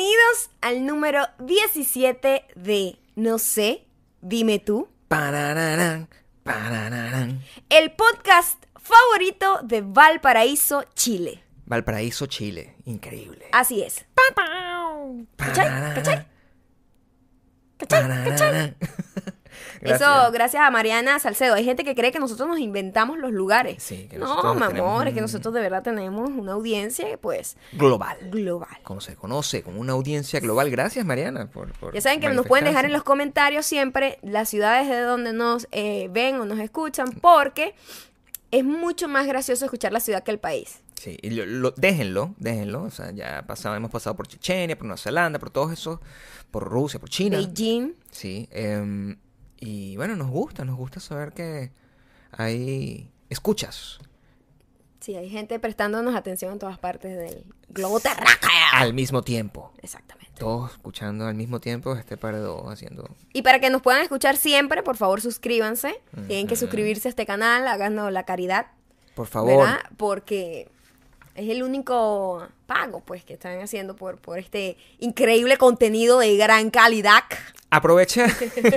Bienvenidos al número 17 de No sé, dime tú. Parararán, parararán. El podcast favorito de Valparaíso, Chile. Valparaíso, Chile. Increíble. Así es. ¿Cachai? ¿Cachai? Parararán. Eso Gracias. gracias a Mariana Salcedo. Hay gente que cree que nosotros nos inventamos los lugares. Sí, que no, mi amor, es que nosotros de verdad tenemos una audiencia, pues, Global. global. Como se conoce, como una audiencia global. Gracias, Mariana, por, por Ya saben que nos pueden dejar en los comentarios siempre las ciudades de donde nos eh, ven o nos escuchan, porque es mucho más gracioso escuchar la ciudad que el país. Sí, y lo- lo- déjenlo, déjenlo. O sea, ya pasado, hemos pasado por Chechenia, por Nueva Zelanda, por todos esos, por Rusia, por China. Beijing. Sí, em, y bueno, nos gusta, nos gusta saber que hay escuchas Sí, hay gente prestándonos atención en todas partes del globo terráqueo. al mismo tiempo. Exactamente. Todos escuchando al mismo tiempo este par de dos haciendo... Y para que nos puedan escuchar siempre, por favor suscríbanse. Tienen que suscribirse a este canal, háganos la caridad, Por favor, ¿verdad? Porque es el único pago pues que están haciendo por, por este increíble contenido de gran calidad. Aprovecha.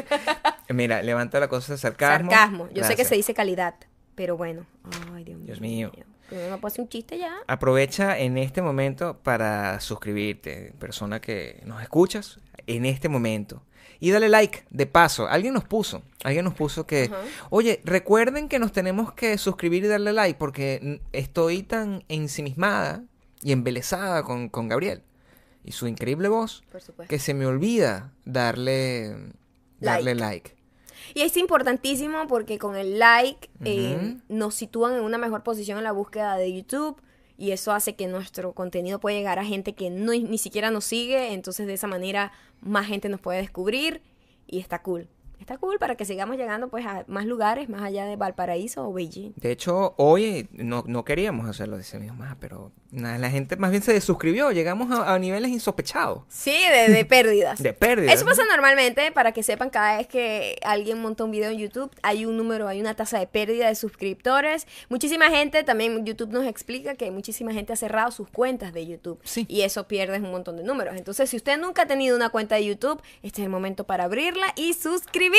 Mira, levanta la cosa de sarcasmo. Sarcasmo. Yo sé que se dice calidad, pero bueno. Ay, Dios mío. Dios mío. No puede hacer un chiste ya. Aprovecha en este momento para suscribirte, persona que nos escuchas, en este momento. Y dale like, de paso. Alguien nos puso, alguien nos puso que, oye, recuerden que nos tenemos que suscribir y darle like porque estoy tan ensimismada y embelesada con, con Gabriel y su increíble voz Por supuesto. que se me olvida darle, darle like. Y es importantísimo porque con el like eh, nos sitúan en una mejor posición en la búsqueda de YouTube y eso hace que nuestro contenido pueda llegar a gente que no, ni siquiera nos sigue, entonces de esa manera más gente nos puede descubrir y está cool. Está cool para que sigamos llegando pues a más lugares más allá de Valparaíso o Beijing. De hecho, hoy no, no queríamos hacerlo, decíamos más, pero nada, la gente más bien se desuscribió, llegamos a, a niveles insospechados. Sí, de, de pérdidas. De pérdida. Eso pasa normalmente, para que sepan, cada vez que alguien monta un video en YouTube, hay un número, hay una tasa de pérdida de suscriptores. Muchísima gente, también YouTube nos explica que muchísima gente ha cerrado sus cuentas de YouTube. Sí. Y eso pierdes un montón de números. Entonces, si usted nunca ha tenido una cuenta de YouTube, este es el momento para abrirla y suscribirse.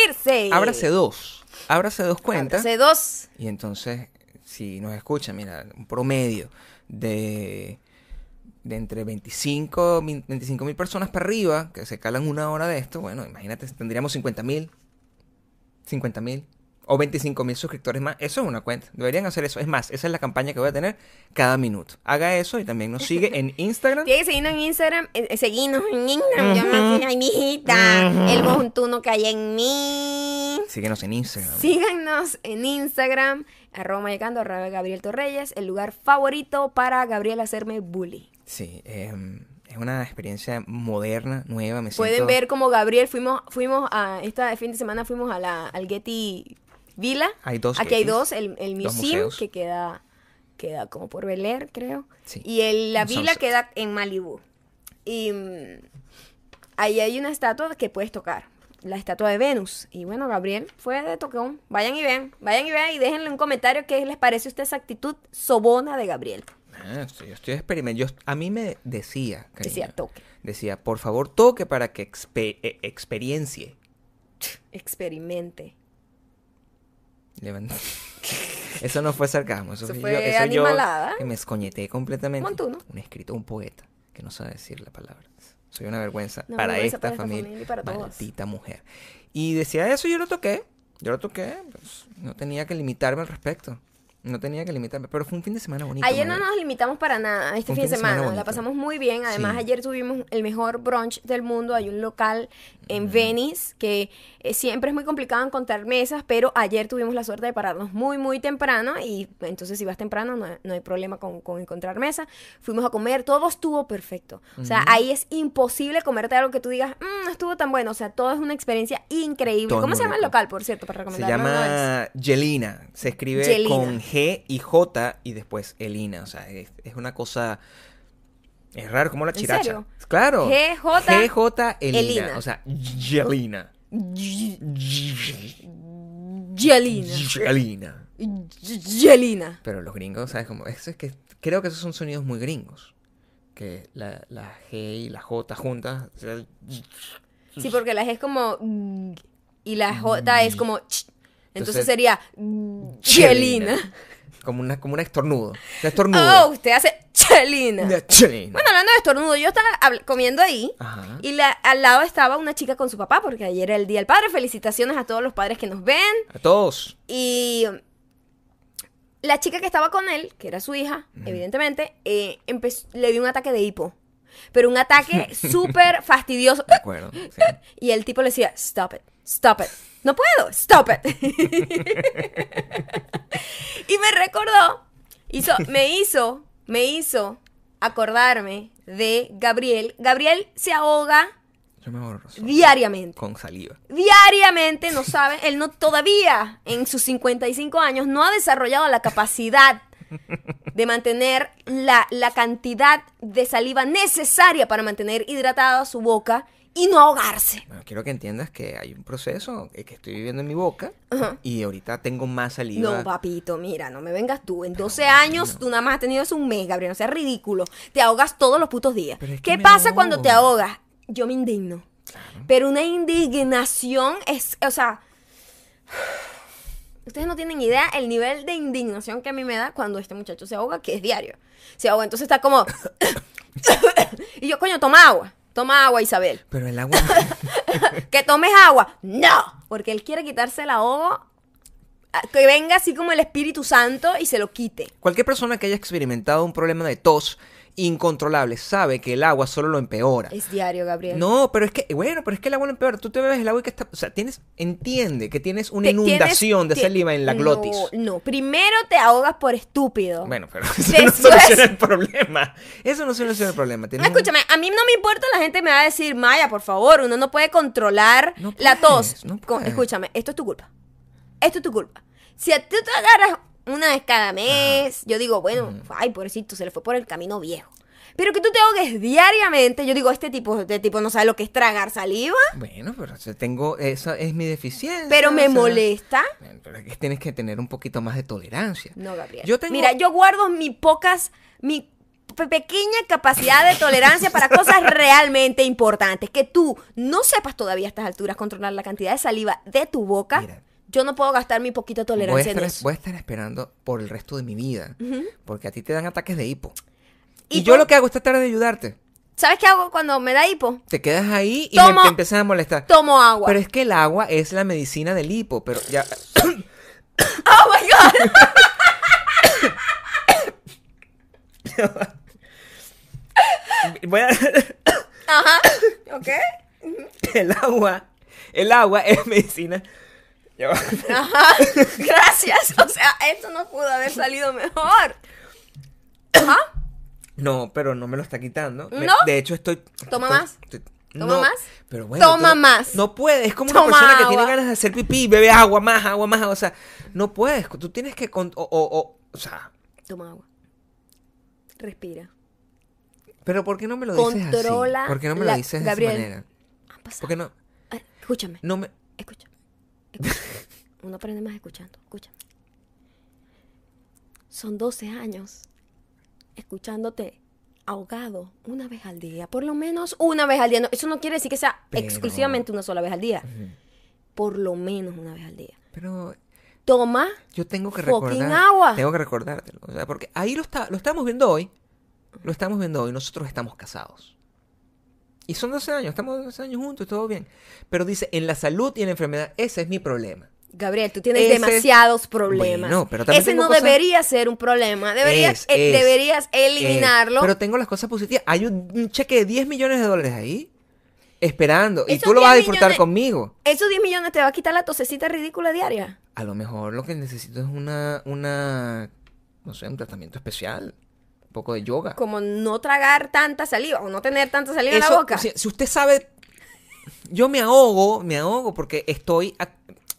Ábrase dos. Ábrase dos cuentas. Ábrase dos. Y entonces, si nos escuchan, mira, un promedio de, de entre 25 mil 25 mil personas para arriba, que se calan una hora de esto, bueno, imagínate, tendríamos 50 mil, 50 mil o 25 mil suscriptores más. Eso es una cuenta. Deberían hacer eso. Es más, esa es la campaña que voy a tener cada minuto. Haga eso y también nos sigue en Instagram. Tiene que seguirnos en Instagram, eh, eh, seguirnos en Instagram. Yo me ay, mijita, el montuno que hay en mí. Síguenos en Instagram. Síganos en Instagram, arroba mayacando, arroba Gabriel Torreyes, el lugar favorito para Gabriel hacerme bully. Sí, em, es una experiencia moderna, nueva. Me Pueden siento- ver como Gabriel fuimos, fuimos a, esta fin de semana fuimos a la, al Getty Villa. Hay dos Aquí hay dos, el, el museum que queda, queda como por Bel Air, creo. Sí, Y el, la sunset. queda en Malibu. Y mm, ahí hay una estatua que puedes tocar. La estatua de Venus. Y bueno, Gabriel fue de toqueón. Vayan y vean. Vayan y vean y déjenle un comentario qué les parece a usted esa actitud sobona de Gabriel. Ah, sí, yo estoy experimentando. A mí me decía, cariño, Decía toque. decía, por favor toque para que expe- eh, experiencia. Experimente. Eso no fue sarcasmo, eso, Eso fue yo, eso yo animalada. que me escoñeté completamente. Montuno. Un escritor, un poeta que no sabe decir la palabra. Soy una vergüenza para vergüenza esta para esta familia, familia y para todos. maldita mujer. Y decía eso, yo lo toqué, yo lo toqué, pues, no tenía que limitarme al respecto. No tenía que limitarme, pero fue un fin de semana bonito. Ayer no nos limitamos para nada este fin de semana. La bonito. pasamos muy bien. Además, Sí. ayer tuvimos el mejor brunch del mundo. Hay un local en Venice que eh, siempre es muy complicado encontrar mesas, pero ayer tuvimos la suerte de pararnos muy, muy temprano. Y entonces, si vas temprano, no, no hay problema con, con encontrar mesa. Fuimos a comer, todo estuvo perfecto. O sea, ahí es imposible comerte algo que tú digas, "Mm, no estuvo tan bueno. O sea, todo es una experiencia increíble. Todo ¿Cómo se llama el local, por cierto, para Se recomendarlo? una vez? llama Jelina. Se escribe con G y J y después Elina. O sea, es, es una cosa. Es raro, como la ¿En chiracha. serio? Claro. GJ GJ Elina. Elina. O sea, Jelina. Gelina. Jelina. Gelina. Pero los gringos, ¿sabes cómo? Eso es que creo que esos son sonidos muy gringos. que la, la G y la J juntas. Sí, porque la G es como... mm, Y la J es como... ch. Entonces Entonces, sería... Chelina. Como, una, como un estornudo. Sea, estornudo. Oh, usted hace Chelina. Una chelina. Bueno, hablando de estornudo, yo estaba comiendo ahí Ajá. y la- al lado estaba una chica con su papá, porque ayer era el Día del Padre. Felicitaciones a todos los padres que nos ven. A todos. Y la chica que estaba con él, que era su hija, evidentemente, eh, le dio un ataque de hipo. Pero un ataque súper fastidioso. De acuerdo. sí. Y el tipo le decía, stop it, stop it. No puedo, stop it. y me recordó, hizo, me hizo, me hizo acordarme de Gabriel. Gabriel se ahoga Yo me ahorro razón. diariamente. Con saliva. Diariamente, no sabe, él no todavía en sus 55 años no ha desarrollado la capacidad de mantener la, la cantidad de saliva necesaria para mantener hidratada su boca y no ahogarse. Bueno, quiero que entiendas que hay un proceso que estoy viviendo en mi boca y ahorita tengo más saliva. No, papito, mira, no me vengas tú. En 12 años tú nada más has tenido eso un mes, Gabriel. No seas ridículo. Te ahogas todos los putos días. Pero es que ¿Qué pasa cuando te ahogas? Yo me indigno. Pero una indignación es, o sea, ustedes no tienen idea el nivel de indignación que a mí me da cuando este muchacho se ahoga, que es diario. Se ahoga, entonces está como... y yo, coño, toma agua. Toma agua, Isabel. Pero el agua. Que tomes agua. No. Porque él quiere quitarse el ahogo. ah, Que venga así como el Espíritu Santo y se lo quite. Cualquier persona que haya experimentado un problema de tos incontrolable sabe que el agua solo lo empeora. Es diario, Gabriel. No, pero es que, bueno, pero es que el agua lo empeora. Tú te bebes el agua y que está. O sea, tienes. Entiende que tienes una Te- inundación tienes- de saliva en la glotis. No, no. Primero te ahogas por estúpido. Bueno, pero eso Después- no soluciona el problema. Eso no soluciona el problema. Tienes un- Escúchame, a mí no me importa, la gente me va a decir, Maya, por favor, uno no puede controlar No la tos. no escúchame, esto es tu culpa. Esto es tu culpa. Si a ti te agarras una vez cada mes, yo digo, bueno, ay, pobrecito, se le fue por el camino viejo. Pero que tú te ahogues diariamente, yo digo, este tipo, este tipo no sabe lo que es tragar saliva, Bueno, pero tengo. Esa es mi deficiencia. pero me o sea, molesta. Pero es que tienes que tener un poquito más de tolerancia. No, Gabriel. Yo tengo- Mira, yo guardo mi pocas, mi pe- pequeña capacidad de tolerancia para cosas realmente importantes. Que tú no sepas todavía a estas alturas controlar la cantidad de saliva de tu boca. Mira. Yo no puedo gastar mi poquita Voy a, tolerancia en estar, eso. voy a estar esperando por el resto de mi vida. Porque a ti te dan ataques de hipo. Y Y, yo lo que hago es tratar de ayudarte. ¿Sabes qué hago cuando me da hipo? Te quedas ahí y Tomo- me, te empiezas a molestar. Tomo agua. Pero es que el agua es la medicina del hipo. Pero ya. ¡Oh, my God! Voy a- Ajá. ¿Ok? el agua. El agua es medicina. Ajá. Gracias. O sea, esto no pudo haber salido mejor. Ajá. No, pero no me lo está quitando. Me- ¿No? De hecho, estoy. Toma estoy- más. estoy- Toma no, más. Pero bueno. Toma tú no- más. No puedes. Es como Toma una persona que tiene agua. ganas de hacer pipí, bebe agua, más agua, más. O sea, no puedes. Tú tienes que. con- o, o, o, o sea. Toma agua. Respira. Pero ¿por qué no me lo dices Controla así? ¿Por qué no me la- lo dices de Gabriel. esa manera? Han pasado- ¿Por qué no? Ah, Escúchame. No me. Escucha. Uno aprende más escuchando. Escúchame. Son 12 años escuchándote ahogado una vez al día. Por lo menos una vez al día. No, eso no quiere decir que sea Pero- exclusivamente una sola vez al día. Por lo menos una vez al día. Pero Toma. yo tengo que recordar. agua. Tengo que recordártelo. O sea, porque ahí lo, está, lo estamos viendo hoy. Lo estamos viendo hoy. Nosotros estamos casados. Y son 12 años. Estamos 12 años juntos. Todo bien. Pero dice, en la salud y en la enfermedad, ese es mi problema. Gabriel, tú tienes Ese- demasiados problemas. Bueno, pero también Ese no cosas- debería ser un problema. Deberías, Es, eh, es, deberías eliminarlo. Eh, pero tengo las cosas positivas. Hay un, un cheque de 10 millones de dólares ahí. Esperando. Y tú lo vas a 10 disfrutar millones- conmigo. Esos 10 millones te va a quitar la tosecita ridícula diaria. A lo mejor lo que necesito es una, una, no sé, un tratamiento especial. Poco de yoga. Como no tragar tanta saliva o no tener tanta saliva en la boca. Si, si usted sabe, yo me ahogo, me ahogo porque estoy, a-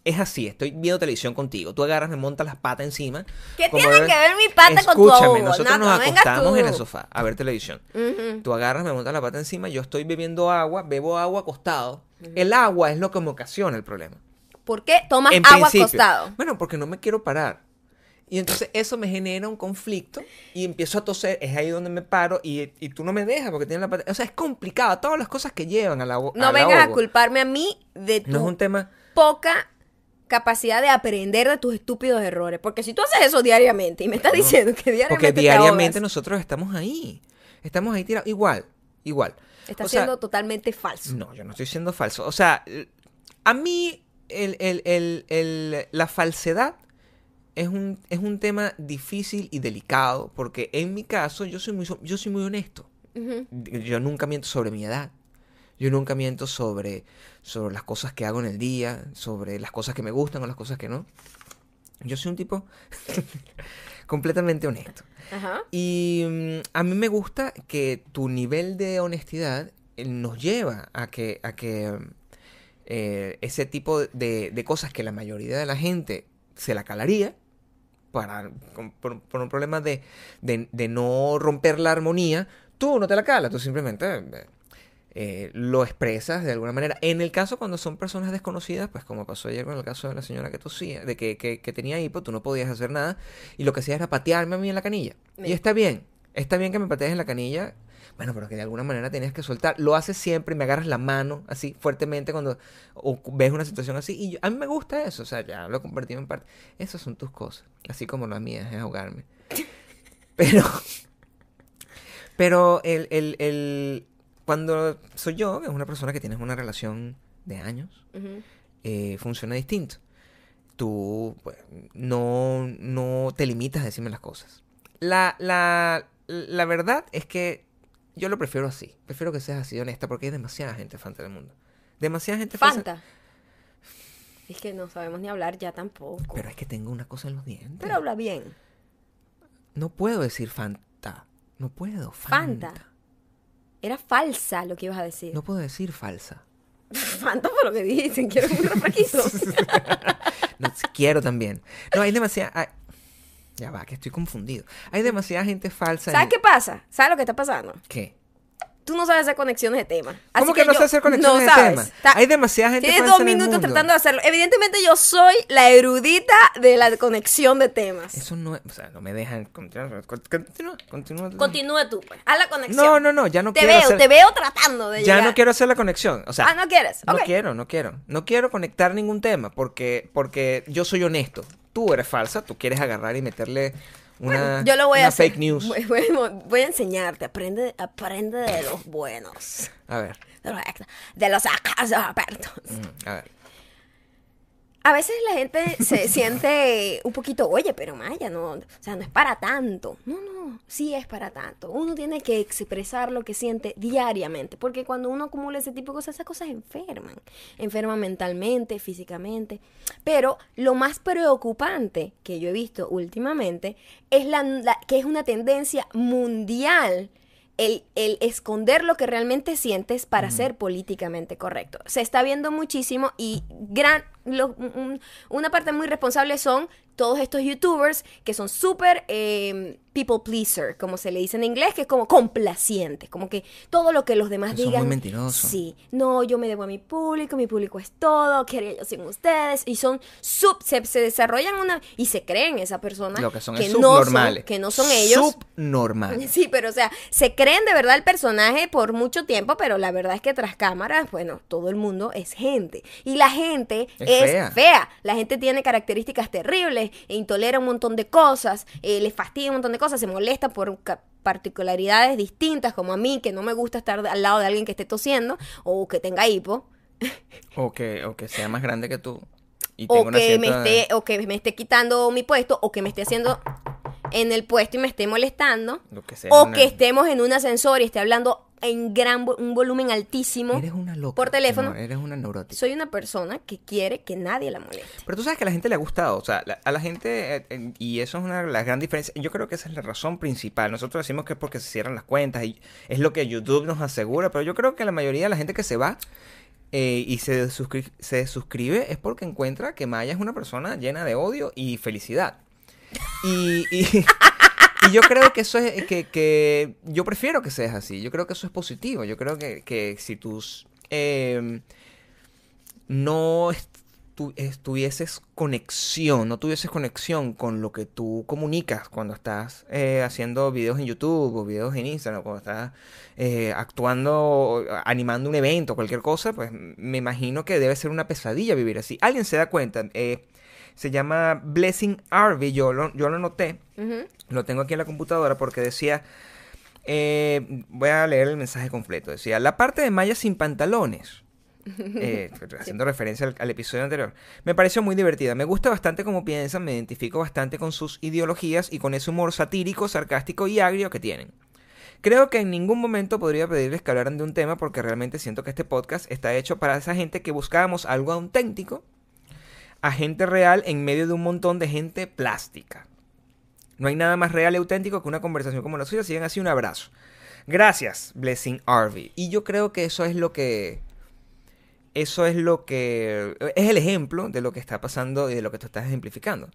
es así, estoy viendo televisión contigo. Tú agarras, me montas las patas encima. ¿Qué tiene que ver mi pata con tu Escúchame, ahogo? nosotros No, nos acostamos en el sofá a ver televisión. Tú agarras, me montas la pata encima, yo estoy bebiendo agua, bebo agua acostado. El agua es lo que me ocasiona el problema. ¿Por qué tomas En agua principio. acostado? Bueno, porque no me quiero parar. Y entonces eso me genera un conflicto y empiezo a toser, es ahí donde me paro y, y tú no me dejas porque tienes la pata- O sea, es complicado, todas las cosas que llevan a la No al vengas a culparme a mí de tu No es un tema... poca capacidad de aprender de tus estúpidos errores. Porque si tú haces eso diariamente y me estás diciendo que diariamente Porque te diariamente nosotros estamos ahí. Estamos ahí tirados. Igual, igual. estás O sea, siendo totalmente falso. No, yo no estoy siendo falso. O sea, a mí el- el- el- la falsedad es un, es un tema difícil y delicado porque en mi caso yo soy muy, yo soy muy honesto. Yo nunca miento sobre mi edad. Yo nunca miento sobre, sobre las cosas que hago en el día, sobre las cosas que me gustan o las cosas que no. Yo soy un tipo completamente honesto. Ajá. Y mm, a mí me gusta que tu nivel de honestidad eh, nos lleva a que, a que eh, ese tipo de, de cosas que la mayoría de la gente se la calaría para, con- por, por un problema de, de- de no romper la armonía, tú no te la calas, tú simplemente eh, lo expresas de alguna manera. En el caso cuando son personas desconocidas, pues como pasó ayer con el caso de la señora que tosía, de que, que, que tenía hipo, tú no podías hacer nada y lo que hacía era patearme a mí en la canilla. Y está bien, está bien que me patees en la canilla. Bueno, pero que de alguna manera tenías que soltar. Lo haces siempre y me agarras la mano así fuertemente cuando o ves una situación así. Y yo- a mí me gusta eso. O sea, ya lo compartimos en parte. Esas son tus cosas. Así como las mías, es ahogarme. Pero. Pero el, el, el- cuando soy yo, que es una persona que tienes una relación de años, eh, funciona distinto. Tú pues, no, no te limitas a decirme las cosas. La, la, la verdad es que yo lo prefiero así. Prefiero que seas así honesta porque hay demasiada gente fanta del mundo. Demasiada gente. Fanta. Es que no sabemos ni hablar ya tampoco. Pero Pero, es que tengo una cosa en los dientes. habla bien. No puedo decir Fanta. No puedo. Fanta. Fanta. Era falsa lo que ibas a decir. No puedo decir falsa. Fanta fue lo que dijiste. Quiero un refresquito. No, quiero también. No, hay demasiada... hay- Ya va, que estoy confundido. Hay demasiada gente falsa. en- ¿Sabes qué pasa? ¿Sabes lo que está pasando? ¿Qué? Tú no sabes hacer conexiones de tema. ¿Cómo que no sé hacer conexiones de sabes. tema? Está- Hay demasiada gente Tienes falsa dos en el minutos mundo. tratando de hacerlo. Evidentemente yo soy la erudita de la conexión de temas. Eso no es... O sea, no me dejan continuar. Con- Continúa, continúa. Continúa tú, pues. Haz la conexión. No, no, no, ya no te quiero veo, hacer- te veo tratando de Ya llegar. no quiero hacer la conexión. O sea, Ah, ¿no quieres? No quiero, no quiero. No quiero conectar ningún tema porque, porque yo soy honesto. Tú eres falsa, tú quieres agarrar y meterle una, Bueno, yo lo voy una a hacer. fake news. Voy, voy- voy a enseñarte. Aprende, aprende de los buenos. A ver, De los, de los expertos. mm, a ver. A veces la gente se siente un poquito, oye, pero Maya, no, o sea, no es para tanto. No, no, sí es para tanto. Uno tiene que expresar lo que siente diariamente, porque cuando uno acumula ese tipo de cosas, esas cosas enferman. Enferman mentalmente, físicamente. Pero lo más preocupante que yo he visto últimamente es la, la- que es una tendencia mundial el, el esconder lo que realmente sientes para ser políticamente correcto. Se está viendo muchísimo y gran, un- una parte muy responsable son todos estos youtubers que son súper eh, people pleaser, como se le dice en inglés, que es como complacientes, como que todo lo que los demás Que son muy digan. mentirosos. Sí, no, yo me debo a mi público, mi público es todo, ¿qué haría yo sin ustedes? Y son sub, se, se desarrollan una, y se creen esa persona Lo que son que es no son, que no son ellos. Subnormales. Sí, pero o sea, se creen de verdad el personaje por mucho tiempo, pero la verdad es que tras cámaras, bueno, todo el mundo es gente. Y la gente Es es, fea. fea. La gente tiene características terribles, e intolera un montón de cosas, eh, le fastidia un montón de cosas, se molesta por particularidades distintas, como a mí, que no me gusta estar al lado de alguien que esté tosiendo o que tenga hipo. O que, o que sea más grande que tú. Y o que me esté o que me esté quitando mi puesto o que me esté haciendo en el puesto y me esté molestando Lo que sea, o una- que estemos en un ascensor y esté hablando en gran un volumen altísimo Eres una loca. por teléfono. eres una neurótica. soy una persona que quiere que nadie la moleste Pero tú sabes que a la gente le ha gustado, o sea, la- a la gente, eh, eh, y eso es una de las grandes diferencias, yo creo que esa es la razón principal. Nosotros decimos que es porque se cierran las cuentas y es lo que YouTube nos asegura, pero yo creo que la mayoría de la gente que se va eh, y se, suscri- se suscribe es porque encuentra que Maya es una persona llena de odio y felicidad. Y, y- y yo creo que eso es, que, que yo prefiero que seas así, yo creo que eso es positivo, yo creo que, que si tus... em, no es- tu- es- tuvieses conexión, no tuvieses conexión con lo que tú comunicas cuando estás eh, haciendo videos en YouTube o videos en Instagram, cuando estás eh, actuando, animando un evento, cualquier cosa, pues me imagino que debe ser una pesadilla vivir así. Alguien se da cuenta, eh, se llama Blessing Harvey, yo lo, yo lo noté, lo tengo aquí en la computadora porque decía, eh, voy a leer el mensaje completo, decía, la parte de Maya sin pantalones. eh, haciendo referencia al, al episodio anterior, me pareció muy divertida. Me gusta bastante cómo piensan, me identifico bastante con sus ideologías y con ese humor satírico, sarcástico y agrio que tienen. Creo que en ningún momento podría pedirles que hablaran de un tema porque realmente siento que este podcast está hecho para esa gente que buscábamos algo auténtico, a gente real en medio de un montón de gente plástica. No hay nada más real y auténtico que una conversación como la suya. Sigan así un abrazo. Gracias, Blessing Harvey. Y yo creo que eso es lo que. Eso es lo que. Es el ejemplo de lo que está pasando y de lo que tú estás ejemplificando.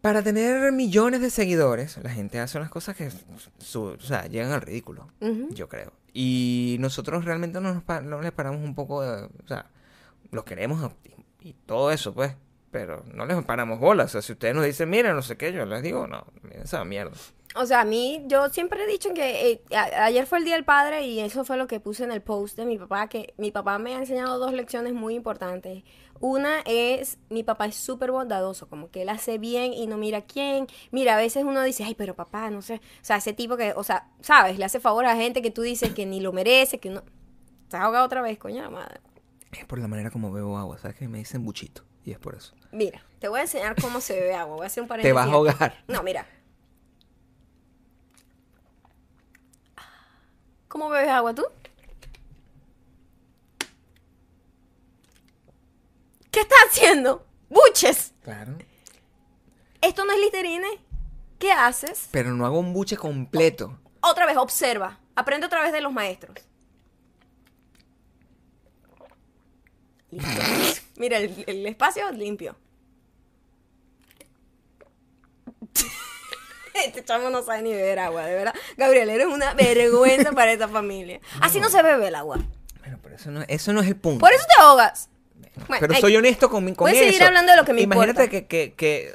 Para tener millones de seguidores, la gente hace unas cosas que su- o sea, llegan al ridículo, yo creo. Y nosotros realmente no, nos no les paramos un poco de... O sea, los queremos y, todo eso, pues. Pero no les paramos bolas. O sea, si ustedes nos dicen, mira, no sé qué, yo les digo, no, miren esa mierda. O sea, a mí, yo siempre he dicho que eh, ayer fue el Día del Padre y eso fue lo que puse en el post de mi papá, que mi papá me ha enseñado dos lecciones muy importantes. Una es, mi papá es súper bondadoso, como que él hace bien y no mira quién. Mira, a veces uno dice, ay, pero papá, no sé. O sea, ese tipo que, o sea, sabes, le hace favor a gente que tú dices que ni lo merece, que no... Estás ahogado otra vez, coño la madre. Es por la manera como bebo agua, ¿sabes? Que me dicen buchito. Y es por eso. Mira, te voy a enseñar cómo se bebe agua. Voy a hacer un paréntesis. Te vas a ahogar. No, mira. ¿Cómo bebes agua tú? ¿Qué estás haciendo? ¡Buches! Claro. Esto no es listerine. ¿Qué haces? Pero no hago un buche completo. Otra vez, observa. Aprende otra vez de los maestros. Listo. Mira, el, el espacio limpio. Este chamo no sabe ni beber agua, de verdad. Gabriel, eres una vergüenza para esta familia. Así no se bebe el agua. Bueno, pero eso no, eso no es el punto. Por eso te ahogas. Bueno, pero hay- soy honesto con, mi- con Voy a seguir eso. hablando de lo que me Imagínate importa. que, que, que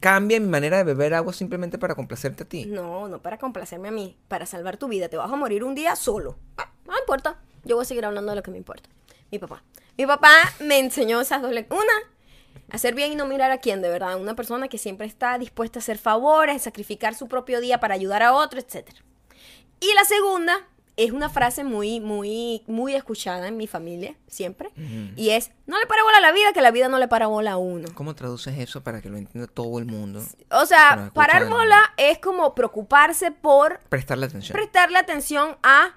cambie mi manera de beber agua simplemente para complacerte a ti. No, no para complacerme a mí, para salvar tu vida. Te vas a morir un día solo. Ah, No importa. Yo voy a seguir hablando de lo que me importa. Mi papá. Mi papá me enseñó esas dos lecciones. Una, hacer bien y no mirar a quién, de verdad. Una persona que siempre está dispuesta a hacer favores, sacrificar su propio día para ayudar a otro, etc. Y la segunda es una frase muy, muy, muy escuchada en mi familia, siempre. Y es, no le para bola a la vida, que la vida no le para bola a uno. ¿Cómo traduces eso para que lo entienda todo el mundo? O sea, parar bola es como preocuparse por Prestarle atención. prestarle atención a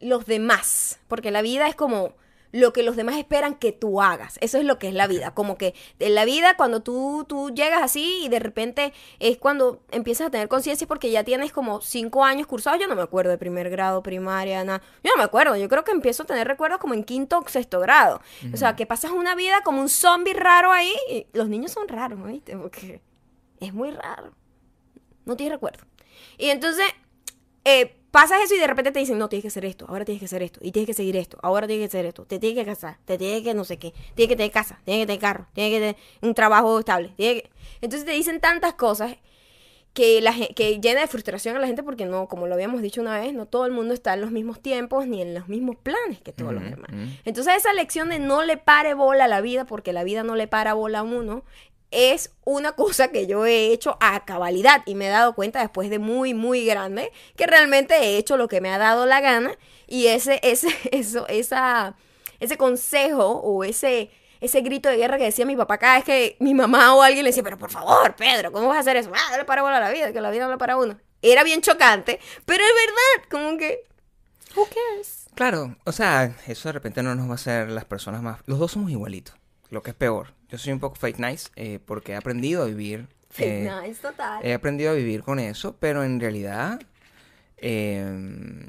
los demás, porque la vida es como lo que los demás esperan que tú hagas. Eso es lo que es la vida. Como que en la vida cuando tú, tú llegas así y de repente es cuando empiezas a tener conciencia porque ya tienes como cinco años cursados. Yo no me acuerdo de primer grado, primaria, nada. Yo no me acuerdo. Yo creo que empiezo a tener recuerdos como en quinto o sexto grado. O sea, que pasas una vida como un zombie raro ahí. Y los niños son raros, ¿viste? Porque es muy raro. No tienes recuerdo. Y entonces eh, pasas eso y de repente te dicen, no, tienes que hacer esto, ahora tienes que hacer esto, y tienes que seguir esto, ahora tienes que hacer esto, te tienes que casar, te tienes que no sé qué, tienes que tener casa, tienes que tener carro, tienes que tener un trabajo estable. tienes que- Entonces te dicen tantas cosas que, la, que llena de frustración a la gente porque no, como lo habíamos dicho una vez, no todo el mundo está en los mismos tiempos ni en los mismos planes que todos los demás. Entonces esa lección de no le pare bola a la vida, porque la vida no le para bola a uno, es una cosa que yo he hecho a cabalidad y me he dado cuenta después de muy, muy grande que realmente he hecho lo que me ha dado la gana y ese, ese, eso, esa, ese consejo o ese, ese grito de guerra que decía mi papá cada vez que mi mamá o alguien le decía, pero por favor, Pedro, ¿cómo vas a hacer eso? Ah, no le para a la vida, que la vida le para uno. Era bien chocante, pero es verdad, como que, who cares? Claro, o sea, eso de repente no nos va a hacer las personas más... Los dos somos igualitos, lo que es peor. Yo soy un poco fake nice eh, porque he aprendido a vivir... eh, nice, total. He aprendido a vivir con eso, pero en realidad... eh,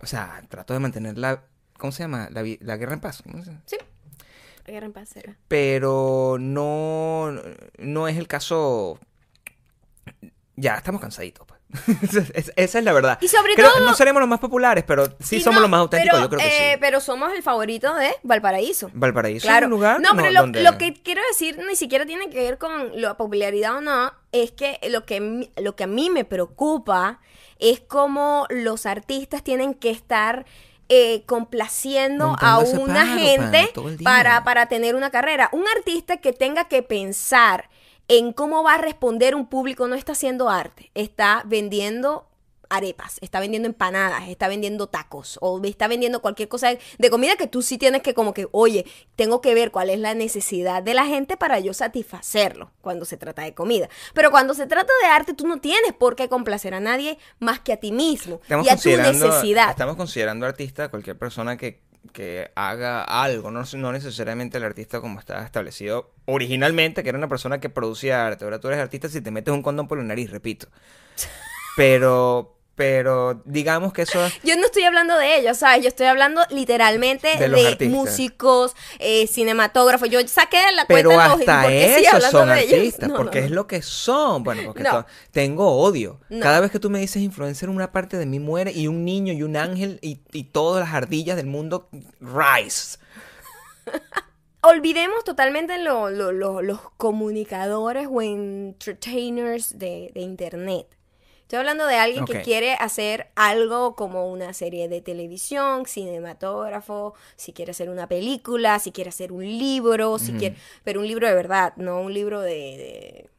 o sea, trato de mantener la... ¿Cómo se llama? La, la guerra en paz. ¿cómo se llama? sí. La guerra en paz era. Pero no, no es el caso... Ya, estamos cansaditos, pues. Es- esa es la verdad. Y sobre Creo- todo- No seremos los más populares, pero sí somos no, los más auténticos, pero, yo creo que eh, sí. Pero somos el favorito de Valparaíso. Valparaíso Claro. es un lugar no, pero no, lo, donde- lo que quiero decir ni siquiera tiene que ver con la popularidad o no, es que lo que, lo que a mí me preocupa es cómo los artistas tienen que estar eh, complaciendo a una gente para, para tener una carrera. Un artista que tenga que pensar en cómo va a responder un público no está haciendo arte, está vendiendo arepas, está vendiendo empanadas, está vendiendo tacos o está vendiendo cualquier cosa de, comida que tú sí tienes que como que, oye, tengo que ver cuál es la necesidad de la gente para yo satisfacerlo cuando se trata de comida. Pero cuando se trata de arte, tú no tienes por qué complacer a nadie más que a ti mismo Estamos y a tu necesidad. Estamos considerando artista a cualquier persona que, que haga algo, no, no necesariamente el artista como está establecido originalmente, que era una persona que producía arte. Ahora tú eres artista si te metes un condón por la nariz, repito. Pero, pero digamos que eso... Yo no estoy hablando de ellos, ¿sabes? Yo estoy hablando literalmente De músicos, eh, cinematógrafos. Yo saqué de la Pero cuenta hasta ¿por qué sigue esos son artistas, No, porque no, es lo que son. Bueno, porque No. tengo odio. Cada vez que tú me dices influencer, una parte de mí muere y un niño y un ángel y, y todas las ardillas del mundo rise. olvidemos totalmente lo- lo- lo- los comunicadores o entertainers de, de internet. Estoy hablando de alguien que quiere hacer algo como una serie de televisión, cinematógrafo, si quiere hacer una película, si quiere hacer un libro, si quiere, pero un libro de verdad, no un libro de,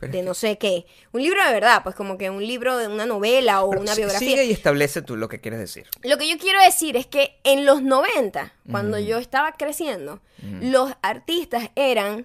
de, no sé qué. Un libro de verdad, pues como que un libro de una novela o pero una biografía. Sigue y establece tú lo que quieres decir. Lo que yo quiero decir es que en los 90, cuando yo estaba creciendo, los artistas eran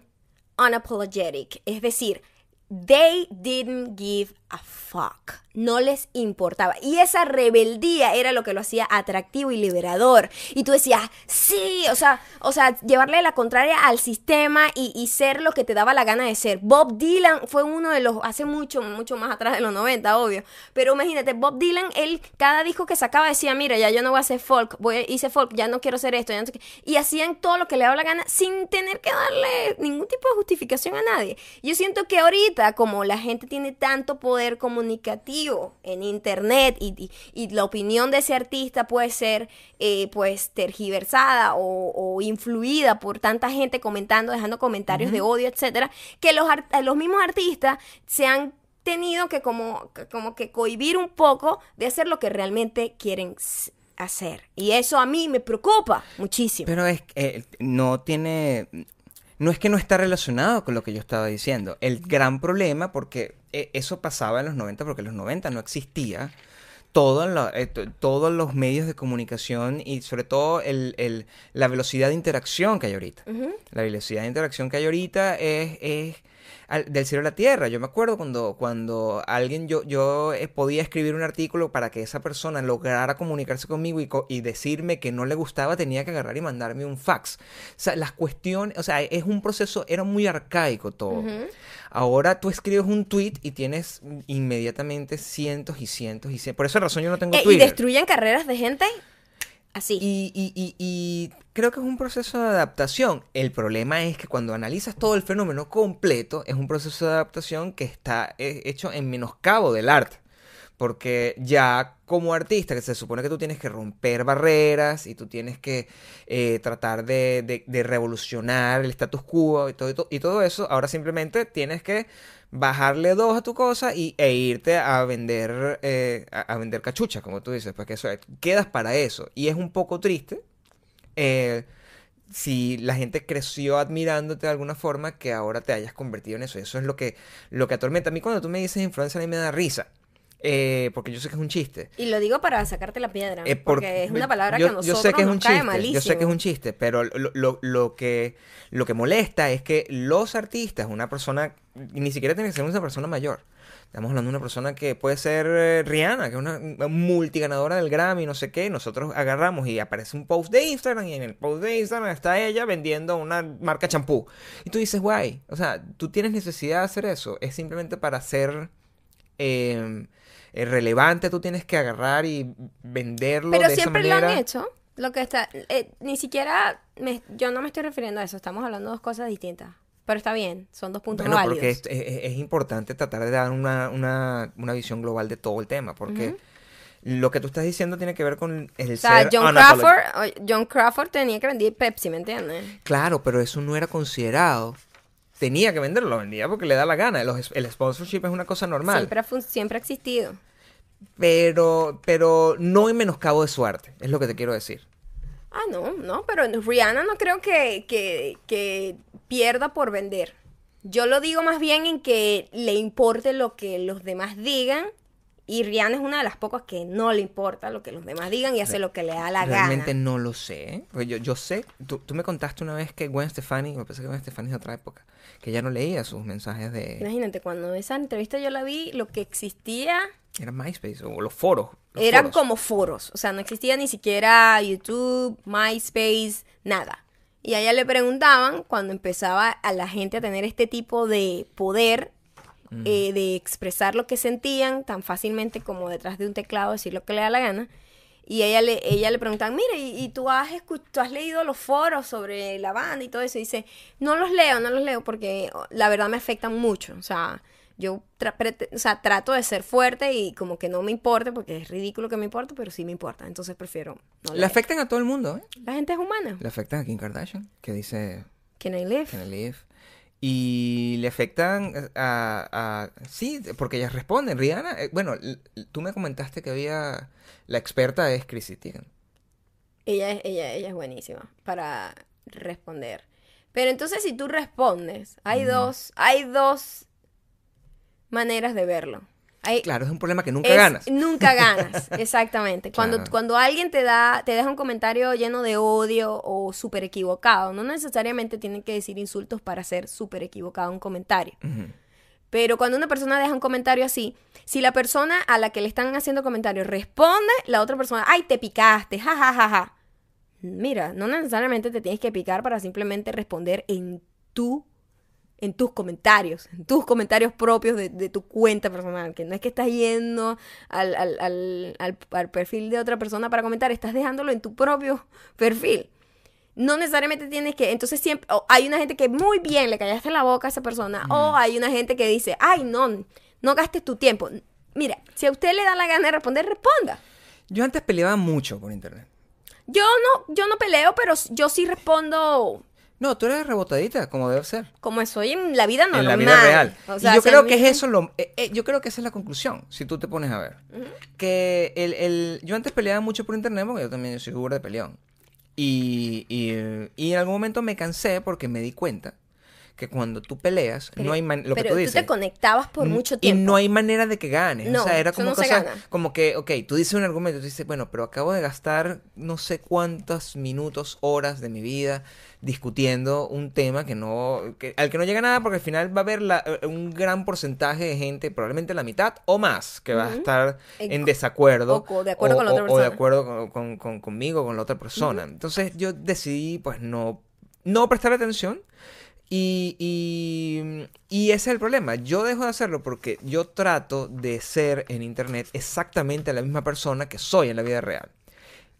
unapologetic, es decir, they didn't give a fuck. No les importaba. Y esa rebeldía era lo que lo hacía atractivo y liberador. Y tú decías, sí, o sea, o sea, llevarle la contraria al sistema y, ser lo que te daba la gana de ser. Bob Dylan fue uno de los, hace mucho, mucho más atrás de los 90, obvio. Pero imagínate, Bob Dylan, él, cada disco que sacaba decía, mira, ya yo no voy a hacer folk, voy, hice folk, ya no quiero hacer esto, ya no sé qué". Y hacían todo lo que le daba la gana sin tener que darle ningún tipo de justificación a nadie. Yo siento que ahorita, como la gente tiene tanto poder comunicativo en internet y, y- y la opinión de ese artista puede ser eh, pues tergiversada o, o influida por tanta gente comentando, dejando comentarios de odio, etcétera, que los, los mismos artistas se han tenido que como, que como que cohibir un poco de hacer lo que realmente quieren hacer. Y eso a mí me preocupa muchísimo. Pero es que eh, no tiene. No es que no está relacionado con lo que yo estaba diciendo. El gran problema, porque eh, eso pasaba en los 90, porque en los 90 no existía todo lo- eh, to- todos los medios de comunicación y sobre todo el, el- la velocidad de interacción que hay ahorita. La velocidad de interacción que hay ahorita es, es al- del cielo a la tierra. Yo me acuerdo cuando, cuando alguien, yo, yo eh, podía escribir un artículo para que esa persona lograra comunicarse conmigo y, co- y decirme que no le gustaba, tenía que agarrar y mandarme un fax. O sea, las cuestiones, o sea, es un proceso, era muy arcaico todo. Ahora tú escribes un tweet y tienes inmediatamente cientos y cientos y cientos. Por esa razón yo no tengo Eh, y destruyen carreras de gente así. Y, y- y- y creo que es un proceso de adaptación. El problema es que cuando analizas todo el fenómeno completo, es un proceso de adaptación que está eh, hecho en menoscabo del arte. Porque ya como artista, que se supone que tú tienes que romper barreras y tú tienes que eh, tratar de, revolucionar el status quo y todo, y to- y todo eso, ahora simplemente tienes que bajarle dos a tu cosa y, e irte a vender, eh, a, vender cachucha, como tú dices, porque eso quedas para eso. Y es un poco triste eh, si la gente creció admirándote de alguna forma que ahora te hayas convertido en eso. Eso es lo que, lo que atormenta. A mí cuando tú me dices influencer a mí me da risa. eh, porque yo sé que es un chiste. Y lo digo para sacarte la piedra, Eh, por- porque es una palabra yo, que a nosotros yo sé que es nos un cae chiste, yo sé que es un chiste, pero lo, lo- lo que, lo que molesta es que los artistas, una persona, ni siquiera tiene que ser una persona mayor. Estamos hablando de una persona que puede ser eh, Rihanna, que es una, una multiganadora del Grammy, no sé qué. Nosotros agarramos y aparece un post de Instagram y en el post de Instagram está ella vendiendo una marca champú. Y tú dices, guay, o sea, tú tienes necesidad de hacer eso. Es simplemente para ser eh, eh, relevante, tú tienes que agarrar y venderlo Pero de siempre esa lo manera. han hecho. Lo que está, eh, ni siquiera, me- yo no me estoy refiriendo a eso, estamos hablando de dos cosas distintas. Pero está bien, son dos puntos Bueno, válidos. porque es, es- es importante tratar de dar una, una, una visión global de todo el tema, porque lo que tú estás diciendo tiene que ver con el o sea, ser John Crawford, John Crawford tenía que vender Pepsi, ¿me entiendes? Claro, pero eso no era considerado. Tenía que venderlo, lo vendía porque le da la gana. Los- el sponsorship es una cosa normal. Siempre ha, siempre ha existido. Pero, pero no en menoscabo de su arte, es lo que te quiero decir. Ah, no, no, pero Rihanna no creo que, que, que pierda por vender. Yo lo digo más bien en que le importe lo que los demás digan. Y Rihanna es una de las pocas que no le importa lo que los demás digan y hace lo que le da la Realmente gana. no lo sé. ¿eh? Porque yo, yo sé, tú, tú me contaste una vez que Gwen Stefani, me parece que Gwen Stefani es de otra época, que ya no leía sus mensajes de... Imagínate, cuando esa entrevista yo la vi, lo que existía Era MySpace o los foros. los eran foros. como foros. O sea, no existía ni siquiera YouTube, MySpace, nada. Y a ella le preguntaban cuando empezaba a la gente a tener este tipo de poder, eh, de expresar lo que sentían tan fácilmente como detrás de un teclado, decir lo que le da la gana. Y ella le, ella le preguntaban, mira, ¿y, y tú, has tú has leído los foros sobre la banda y todo eso? Y dice, no los leo, no los leo porque oh, la verdad me afectan mucho. O sea, yo o sea, trato de ser fuerte y como que no me importe porque es ridículo que me importe, pero sí me importa. Entonces prefiero no Le afectan a todo el mundo, ¿eh? La gente es humana. Le afectan a Kim Kardashian, que dice Can I live? Can I live? Y le afectan a, a- Sí, porque ellas responden. Rihanna, eh, bueno, tú me comentaste que había... La experta es Chrissy Teigen. Ella es, ella, ella es buenísima para responder. Pero entonces si tú respondes, hay dos, hay dos maneras de verlo. Hay, Claro, es un problema que nunca es- ganas. Nunca ganas, exactamente. Cuando, Claro. cuando alguien te da, te deja un comentario lleno de odio o súper equivocado, no necesariamente tienen que decir insultos para ser súper equivocado un comentario. Pero cuando una persona deja un comentario así, si la persona a la que le están haciendo comentario responde, la otra persona, ay, te picaste, ja, ja, ja, ja. Mira, no necesariamente te tienes que picar para simplemente responder en tu, en tus comentarios, en tus comentarios propios de, de tu cuenta personal, que no es que estás yendo al, al, al, al- perfil de otra persona para comentar, estás dejándolo en tu propio perfil. No necesariamente tienes que, entonces siempre, hay una gente que muy bien le callaste la boca a esa persona, o hay una gente que dice, ay, no, no gastes tu tiempo. Mira, si a usted le da la gana de responder, responda. Yo antes peleaba mucho por internet. Yo no, yo no peleo, pero yo sí respondo No, tú eres rebotadita, como debe ser. como soy en la vida normal. en la vida real. O sea, y yo creo que es eso lo, eh, eh, yo creo que esa es la conclusión, si tú te pones a ver. Que el, el- yo antes peleaba mucho por internet porque yo también soy figura de peleón. Y, y, y en algún momento me cansé porque me di cuenta que cuando tú peleas, Pero- no hay man- lo que pero tú dices. te conectabas por mucho Y tiempo. no hay manera de que ganes. No, o sea, era como no cosa, como que, ok, tú dices un argumento, tú dices, bueno, pero acabo de gastar no sé cuántos minutos, horas de mi vida discutiendo un tema que no, que, al que no llega nada porque al final va a haber la- eh, un gran porcentaje de gente, probablemente la mitad o más, que va a estar En- en desacuerdo. o co- de acuerdo con la otra o de persona. acuerdo con, con- con- conmigo, con la otra persona. Entonces yo decidí, pues, no, no prestar atención. Y, y, ese es el problema. Yo dejo de hacerlo porque yo trato de ser en internet exactamente la misma persona que soy en la vida real.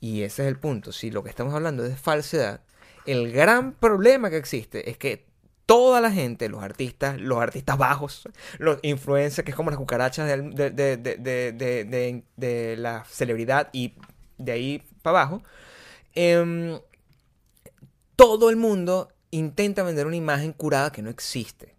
Y ese es el punto. Si lo que estamos hablando es de falsedad, el gran problema que existe es que toda la gente, los artistas, los artistas bajos, los influencers, que es como las cucarachas de- de- de- de la celebridad y de ahí para abajo, em, todo el mundo intenta vender una imagen curada que no existe.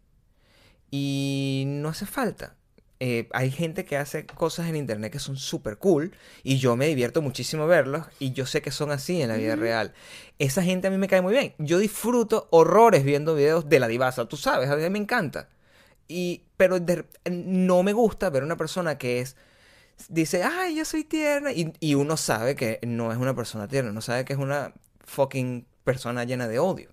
Y no hace falta. Eh, hay gente que hace cosas en internet que son súper cool y yo me divierto muchísimo verlos y yo sé que son así en la vida real. Esa gente a mí me cae muy bien. Yo disfruto horrores viendo videos de la divasa, tú sabes, a mí me encanta. Y, pero de- no me gusta ver una persona que es dice, ay, yo soy tierna. Y, y uno sabe que no es una persona tierna, uno sabe que es una fucking persona llena de odio.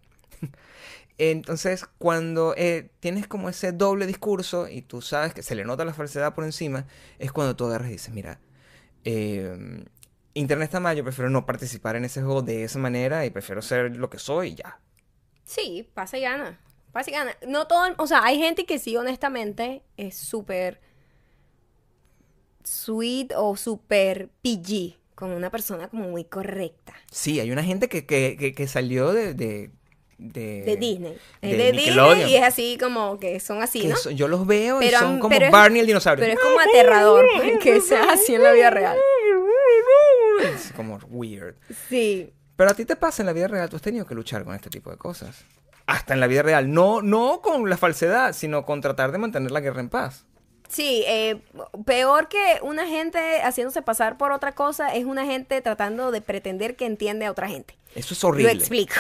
Entonces, cuando eh, tienes como ese doble discurso y tú sabes que se le nota la falsedad por encima, es cuando tú agarras y dices, mira, eh, Internet está mal, yo prefiero no participar en ese juego de esa manera y prefiero ser lo que soy y ya. Sí, pasa y gana. Pasa y gana. No todo, o sea, hay gente que sí, honestamente, es súper sweet o súper PG, como una persona como muy correcta. Sí, hay una gente que, que, que, que salió de, de, de, De Disney. De de, Disney y es así como que son así, que ¿no? yo los veo y Pero a son como es- Barney el dinosaurio. Pero es como aterrador que sea así en la vida real. Es como weird. Sí. Pero a ti te pasa en la vida real, tú has tenido que luchar con este tipo de cosas. Hasta en la vida real. No, no con la falsedad, sino con tratar de mantener la guerra en paz. Sí, eh, peor que una gente haciéndose pasar por otra cosa es una gente tratando de pretender que entiende a otra gente. Eso es horrible. Lo explico.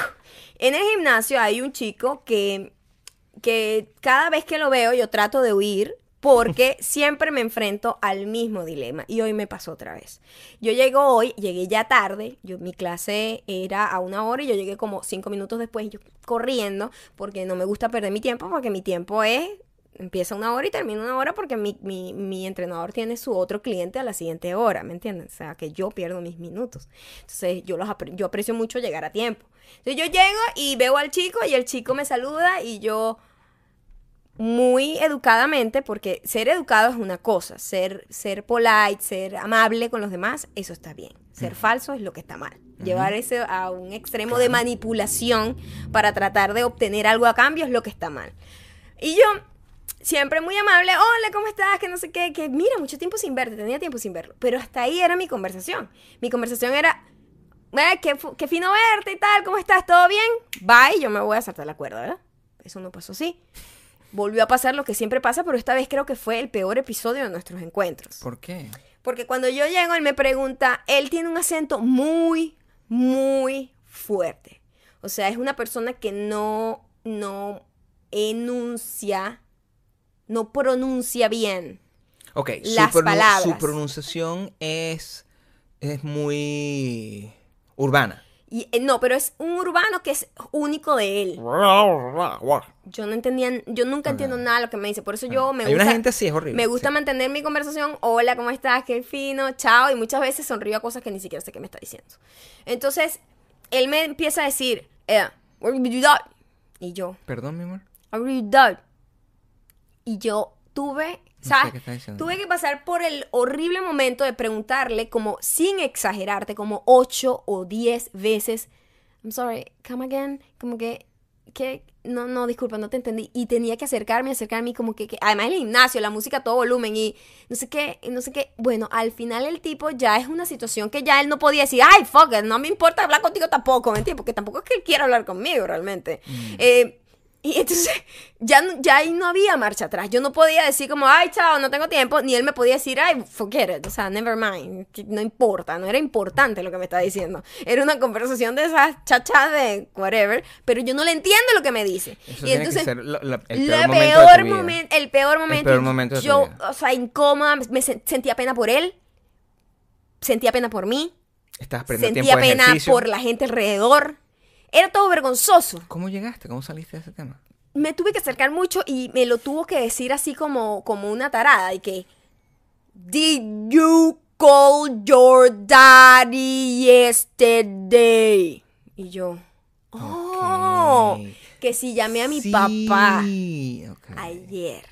En el gimnasio hay un chico que, que cada vez que lo veo yo trato de huir porque siempre me enfrento al mismo dilema y hoy me pasó otra vez. Yo llego hoy, llegué ya tarde, yo, mi clase era a una hora y yo llegué como cinco minutos después, yo corriendo porque no me gusta perder mi tiempo porque mi tiempo es empieza una hora y termina una hora porque mi, mi, mi entrenador tiene su otro cliente a la siguiente hora, ¿me entiendes? O sea, que yo pierdo mis minutos. Entonces, yo, los apre- yo aprecio mucho llegar a tiempo. Entonces, yo llego y veo al chico y el chico me saluda y yo muy educadamente, porque ser educado es una cosa, ser, ser polite, ser amable con los demás, eso está bien. Ser falso es lo que está mal. Llevar eso a un extremo de manipulación para tratar de obtener algo a cambio es lo que está mal. Y yo, siempre muy amable, hola, ¿cómo estás? Que no sé qué, que mira, mucho tiempo sin verte, tenía tiempo sin verlo. Pero hasta ahí era mi conversación. Mi conversación era, "Eh, qué, qué fino verte y tal, ¿cómo estás? ¿Todo bien? Bye, yo me voy a saltar la cuerda, ¿verdad? Eso no pasó así. Volvió a pasar lo que siempre pasa, pero esta vez creo que fue el peor episodio de nuestros encuentros. ¿Por qué? Porque cuando yo llego, él me pregunta, él tiene un acento muy, muy fuerte. O sea, es una persona que no, no enuncia, no pronuncia bien. Ok, Las su, palabras. su pronunciación es, es muy urbana. Y, eh, no, pero es un urbano que es único de él. Yo no entendía, yo nunca entiendo nada de lo que me dice. Por eso yo me Hay gusta. una gente así, es horrible. Me gusta sí. mantener mi conversación. Hola, ¿cómo estás? Qué fino, chao. Y muchas veces sonrío a cosas que ni siquiera sé qué me está diciendo. Entonces, él me empieza a decir, eh? Y yo, Perdón, mi amor. "What did you do?" Y yo tuve, tuve que pasar por el horrible momento de preguntarle, como sin exagerarte, como ocho o diez veces, I'm sorry, come again, como que, que, no, no, disculpa, no te entendí. Y tenía que acercarme, acercarme, y como que, que- además el gimnasio, la música a todo volumen, y no sé qué, y no sé qué. Bueno, al final el tipo ya es una situación que ya él no podía decir, ay, fuck it, no me importa hablar contigo tampoco, ¿me entiendes? Porque tampoco es que él quiera hablar conmigo realmente. Eh, y entonces ya, no- ya ahí no había marcha atrás. Yo no podía decir como, ay, chao, no tengo tiempo. Ni él me podía decir, ay, forget it. O sea, never mind. No importa. No era importante lo que me está diciendo. Era una conversación de esas chachas de whatever. Pero yo no le entiendo lo que me dice. Eso y entonces, lo- el peor peor momen- el peor momento. peor momento de yo, o sea, incómoda. Me sen- sentía pena por él. Sentía pena por mí. Estás perdiendo Sentía pena por la gente alrededor. Era todo vergonzoso ¿Cómo llegaste? ¿Cómo saliste de ese tema? me tuve que acercar mucho y me lo tuvo que decir así como, como una tarada y que Did you call your daddy yesterday? Y yo, oh, que si llamé a mi Sí, papá ayer.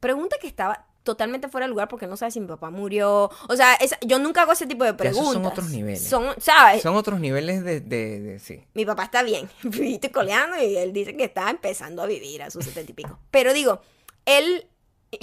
Pregunta que estaba totalmente fuera de lugar porque no sabe si mi papá murió. O sea, esa- yo nunca hago ese tipo de preguntas. son otros niveles. Son, ¿sabes? Son otros niveles de, de, de- sí. Mi papá está bien, viviste coleando y él dice que está empezando a vivir a sus setenta y pico. Pero digo, él,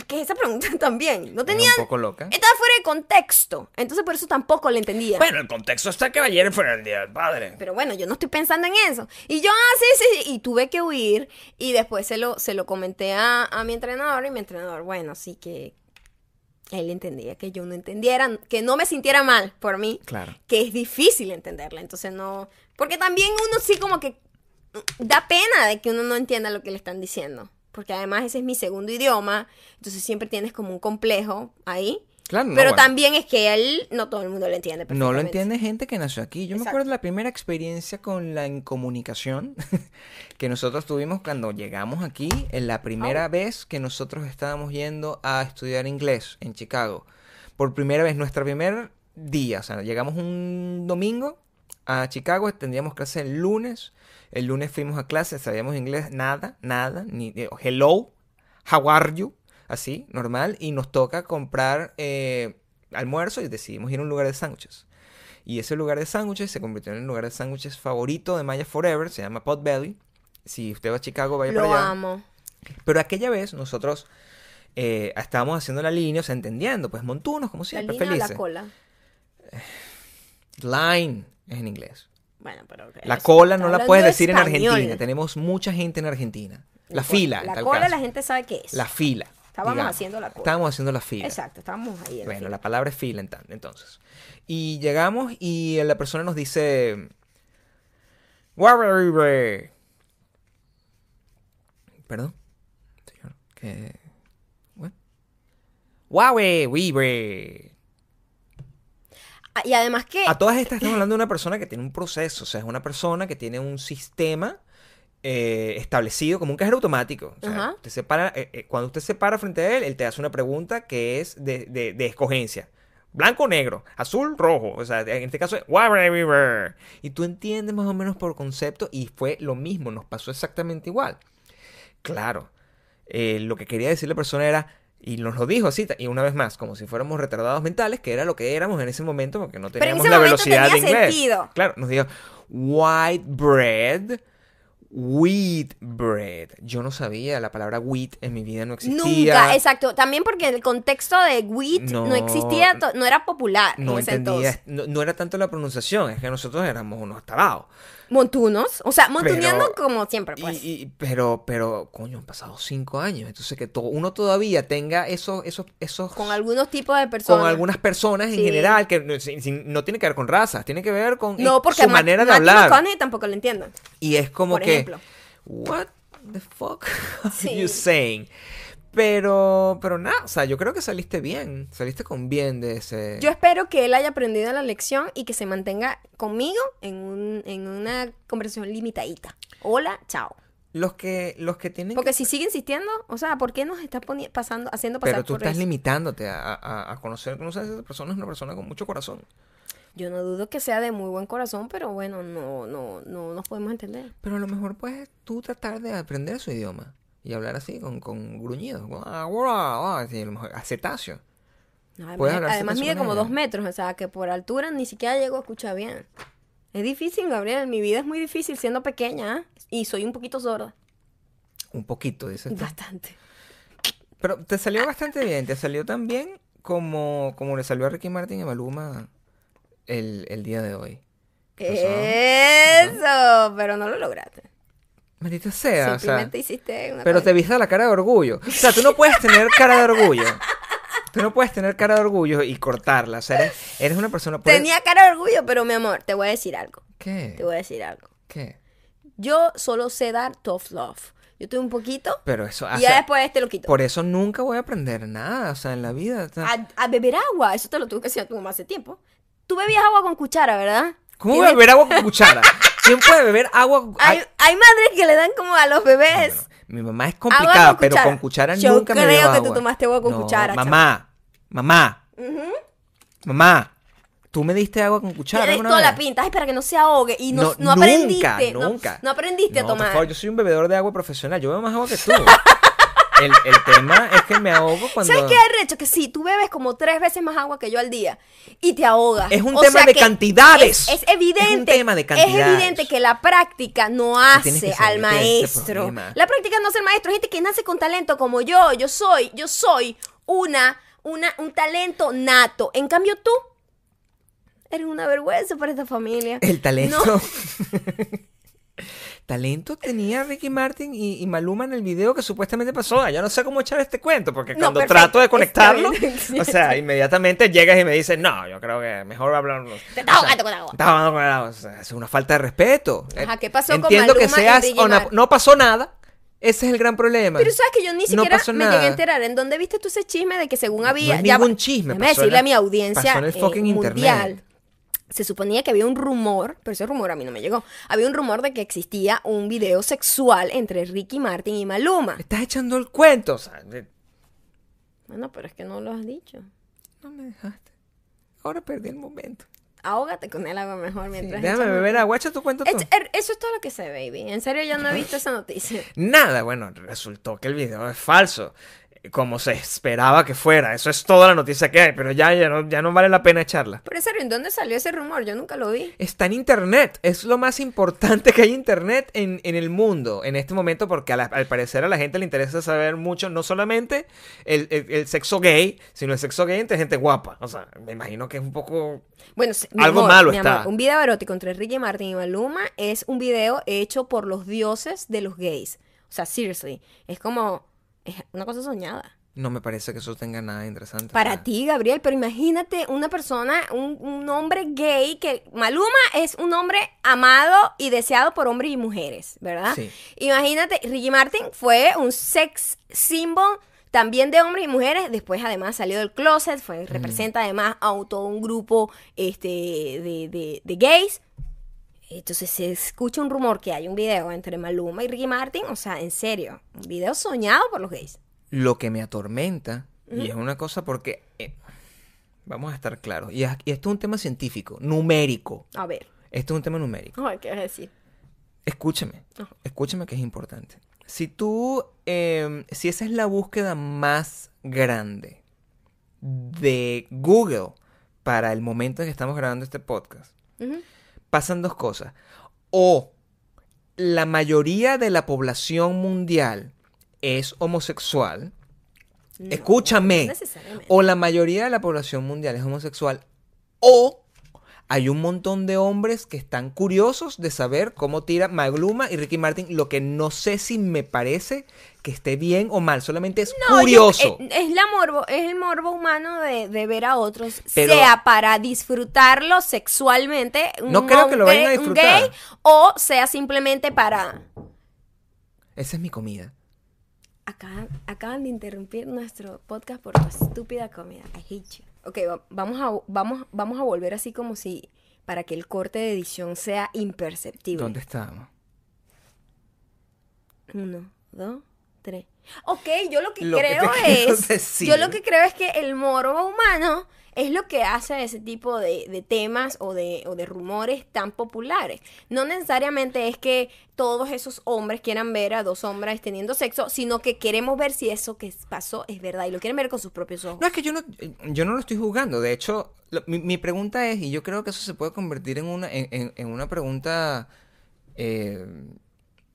que esa pregunta también, no tenía, un poco loca. estaba fuera de contexto, entonces por eso tampoco le entendía. Bueno, el contexto está que ayer fue el día del padre. Pero bueno, yo no estoy pensando en eso. Y yo, ah, sí, sí, sí, y tuve que huir y después se lo, se lo comenté a, a mi entrenador y mi entrenador, bueno, sí que él entendía que yo no entendiera, que no me sintiera mal por mí, Claro. que es difícil entenderla. Entonces no, porque también uno sí como que da pena de que uno no entienda lo que le están diciendo. Porque además ese es mi segundo idioma, entonces siempre tienes como un complejo ahí. Claro, no, Pero bueno. también es que él, no todo el mundo lo entiende. No lo entiende gente que nació aquí. Yo me Exacto. acuerdo de la primera experiencia con la incomunicación que nosotros tuvimos cuando llegamos aquí, en la primera vez que nosotros estábamos yendo a estudiar inglés en Chicago. Por primera vez, nuestro primer día, o sea, llegamos un domingo a Chicago, tendríamos clase el lunes. El lunes fuimos a clase, sabíamos inglés, nada, nada, ni eh, hello, how are you, así, normal, y nos toca comprar eh, almuerzo y decidimos ir a un lugar de sándwiches. Y ese lugar de sándwiches se convirtió en el lugar de sándwiches favorito de Maya Forever, se llama Potbelly. Si usted va a Chicago, vaya Lo para allá. amo. Pero aquella vez nosotros eh, estábamos haciendo la línea, o sea, entendiendo, pues montunos, como ¿La siempre, o la felices. cola? Line es en inglés. Bueno, pero... La cola no la puedes de decir en. Argentina. Tenemos mucha gente en Argentina. La, fila, La tal cola caso. la gente sabe qué es. La fila. Estábamos digamos. haciendo la cola. Estábamos haciendo la fila. Exacto, estábamos ahí. en Bueno, fila. la palabra es fila entonces. Y llegamos y la persona nos dice... Perdón. Señor, que... Huawei. Ah, Y además que... A todas estas estamos hablando de una persona que tiene un proceso, o sea, es una persona que tiene un sistema eh, establecido como un cajero automático. O sea, usted se para, eh, eh, cuando usted se para frente a él, él te hace una pregunta que es de, de, de escogencia. Blanco o negro, azul, rojo. O sea, en este caso es. Y tú entiendes más o menos por concepto y fue lo mismo, nos pasó exactamente igual. Claro, lo que quería decir la persona era, y nos lo dijo así, y una vez más, como si fuéramos retardados mentales, que era lo que éramos en ese momento, porque no teníamos la velocidad de inglés. sentido. Claro, nos dijo white bread, wheat bread. Yo no sabía la palabra wheat en mi vida no existía. Nunca, exacto. También porque el contexto de wheat no, No. existía, no era popular No en ese entendía, entonces. no, no era tanto la pronunciación, es que nosotros éramos unos tarados. Montunos, o sea, montuneando Pero- como siempre, pues. Y- y- pero, pero, coño, han pasado cinco años. Entonces que to- uno todavía tenga esos, esos, esos con algunos tipos de personas. con algunas personas en general que no, tiene que ver con razas, tiene que ver con No, eh, porque su Ma- manera de Matthew hablar. McConaughey tampoco lo entiendo. Y es como por que, ejemplo. what the fuck are Sí. you saying? Pero, pero nada, o sea, yo creo que saliste bien, saliste con bien de ese. Yo espero que él haya aprendido la lección y que se mantenga conmigo en, un, en una conversación limitadita. Hola, chao. Los que, los que tienen. Porque que- si sigue insistiendo, o sea, ¿por qué nos está pasando, haciendo pasar pero tú por estás eso? limitándote a, a- a conocer, conocer a esa persona, es una persona con mucho corazón. Yo no dudo que sea de muy buen corazón, pero bueno, no, no, no nos podemos entender. Pero a lo mejor puedes tú tratar de aprender su idioma y hablar así, con, con gruñidos. Guau, guau, así, a lo mejor, a cetáceo. No, Puedes Además, además mide como dos metros, o sea, que por altura ni siquiera llego a escuchar bien. Es difícil, Gabriel, mi vida es muy difícil siendo pequeña ¿eh? y soy un poquito sorda. Un poquito, dices tú. Bastante. Pero te salió bastante bien, te salió tan bien como, como le salió a Ricky Martin y Maluma el, el día de hoy. Eso, pero no lo lograste. Maldita sea, o sea, Simplemente hiciste una pero cosa. te viste la cara de orgullo. O sea, tú no puedes tener cara de orgullo. Tú no puedes tener cara de orgullo y cortarla. O sea, eres, eres una persona... puedes- Tenía cara de orgullo, pero mi amor, te voy a decir algo. ¿Qué? Te voy a decir algo. ¿Qué? Yo solo sé dar tough love. Yo tengo un poquito Pero eso... y ya después te lo quito. Por eso nunca voy a aprender nada, o sea, en la vida. A, a beber agua, eso te lo tuve que decir a tu mamá hace tiempo. Tú bebías agua con cuchara, ¿verdad? ¿Cómo voy a Tienes- beber agua con cuchara? ¿Quién puede beber agua? Hay, Ay, hay madres que le dan como a los bebés. bueno, mi mamá es Agua complicada, con pero con cuchara Yo nunca me creo dio que tú agua. tomaste agua con No, cuchara, Mamá, mamá, mamá, tú me diste agua con cuchara Tienes alguna toda la pinta, ay, para que no se ahogue. Y no, no, nunca, aprendiste. Nunca, No, aprendiste a No, por tomar. favor, yo soy un bebedor de agua profesional. Yo bebo más agua que tú. el, el tema es que me ahogo cuando... ¿Sabes qué hay recho? Que sí, tú bebes como tres veces más agua que yo al día y te ahogas. Es un O tema de cantidades. Es, es evidente. Es un tema de Es cantidades. evidente que la práctica no hace al es este maestro. La práctica no hace al maestro. Gente que nace con talento como yo. Yo soy, yo soy una, una, un talento nato. En cambio tú eres una vergüenza para esta familia. El talento. No. talento tenía Ricky Martin y, y Maluma en el video que supuestamente pasó. Ya no sé cómo echar este cuento, porque cuando trato de conectarlo, o sea, inmediatamente llegas y me dices, no, yo creo que mejor hablar. Te estás ahogando con agua. Estás con agua. O sea, es una falta de respeto. Ajá, ¿qué pasó con Entiendo que Maluma y seas? No pasó nada. Ese es el gran problema. Pero sabes que yo ni siquiera me nada. llegué a enterar en dónde viste tú ese chisme de que según había no es ya ningún chisme. déjame decirle a mi audiencia Pasó en el eh, mundial. internet. Se suponía que había un rumor, pero ese rumor a mí no me llegó. Había un rumor de que existía un video sexual entre Ricky Martin y Maluma. Me estás echando el cuento. O sea, de- Bueno, pero es que no lo has dicho. no me dejaste. Ahora perdí el momento. Ahógate con el agua mejor Sí, mientras. déjame beber agua. Echa tu cuento tú. Er- eso es todo lo que sé, baby. En serio, yo no he visto esa noticia. Nada, bueno, resultó que el video es falso. Como se esperaba que fuera. Eso es toda la noticia que hay, pero ya, ya, no, ya no vale la pena echarla. Pero serio, ¿en dónde salió ese rumor? Yo nunca lo vi. Está en Internet. Es lo más importante que hay Internet en, en el mundo en este momento porque la- al parecer a la gente le interesa saber mucho, no solamente el, el- el sexo gay, sino el sexo gay entre gente guapa. O sea, me imagino que es un poco... Bueno, Algo amor, malo está. amor, un video erótico entre Ricky Martin y Maluma es un video hecho por los dioses de los gays. O sea, seriously, es como es una cosa soñada. No me parece que eso tenga nada interesante. Para ti, Gabriel, pero imagínate una persona, un, un hombre gay que Maluma es un hombre amado y deseado por hombres y mujeres, ¿verdad? Sí. Imagínate, Ricky Martin fue un sex symbol también de hombres y mujeres, después además salió del closet, fue, representa además a todo un grupo este, de, de- de gays. Entonces se escucha un rumor que hay un video entre Maluma y Ricky Martin, o sea, en serio, un video soñado por los gays. Lo que me atormenta, y es una cosa porque... eh, vamos a estar claros. Y, y esto es un tema científico, numérico. A ver, Esto es un tema numérico. Ay, ¿qué vas a decir? Escúchame, escúchame que es importante. Si tú, eh, si esa es la búsqueda más grande de Google para el momento en que estamos grabando este podcast, Ujú. Pasan dos cosas. O la mayoría de la población mundial es homosexual. No, Escúchame. no. O la mayoría de la población mundial es homosexual. O hay un montón de hombres que están curiosos de saber cómo tira Maluma y Ricky Martin. Lo que no sé si me parece que esté bien o mal. Solamente es No, curioso. eh, es, la morbo, es el morbo humano de, de ver a otros, Pero- sea para disfrutarlo sexualmente, un No creo que lo vayan a disfrutar. gay, o sea simplemente para... Esa es mi comida. Acá, acaban de interrumpir nuestro podcast por tu estúpida comida. I hate you. Ok, va- vamos a, vamos, vamos a volver así como si para que el corte de edición sea imperceptible. ¿Dónde estábamos? Uno, dos, tres. Ok, yo lo que Lo creo es. decir. Yo lo que creo es que el morbo humano es lo que hace ese tipo de, temas o de, rumores tan populares. No necesariamente es que todos esos hombres quieran ver a dos hombres teniendo sexo, sino que queremos ver si eso que pasó es verdad y lo quieren ver con sus propios ojos. No, es que yo no, no lo estoy juzgando. De hecho, mi, pregunta es, y yo creo que eso se puede convertir en una, en, una pregunta eh,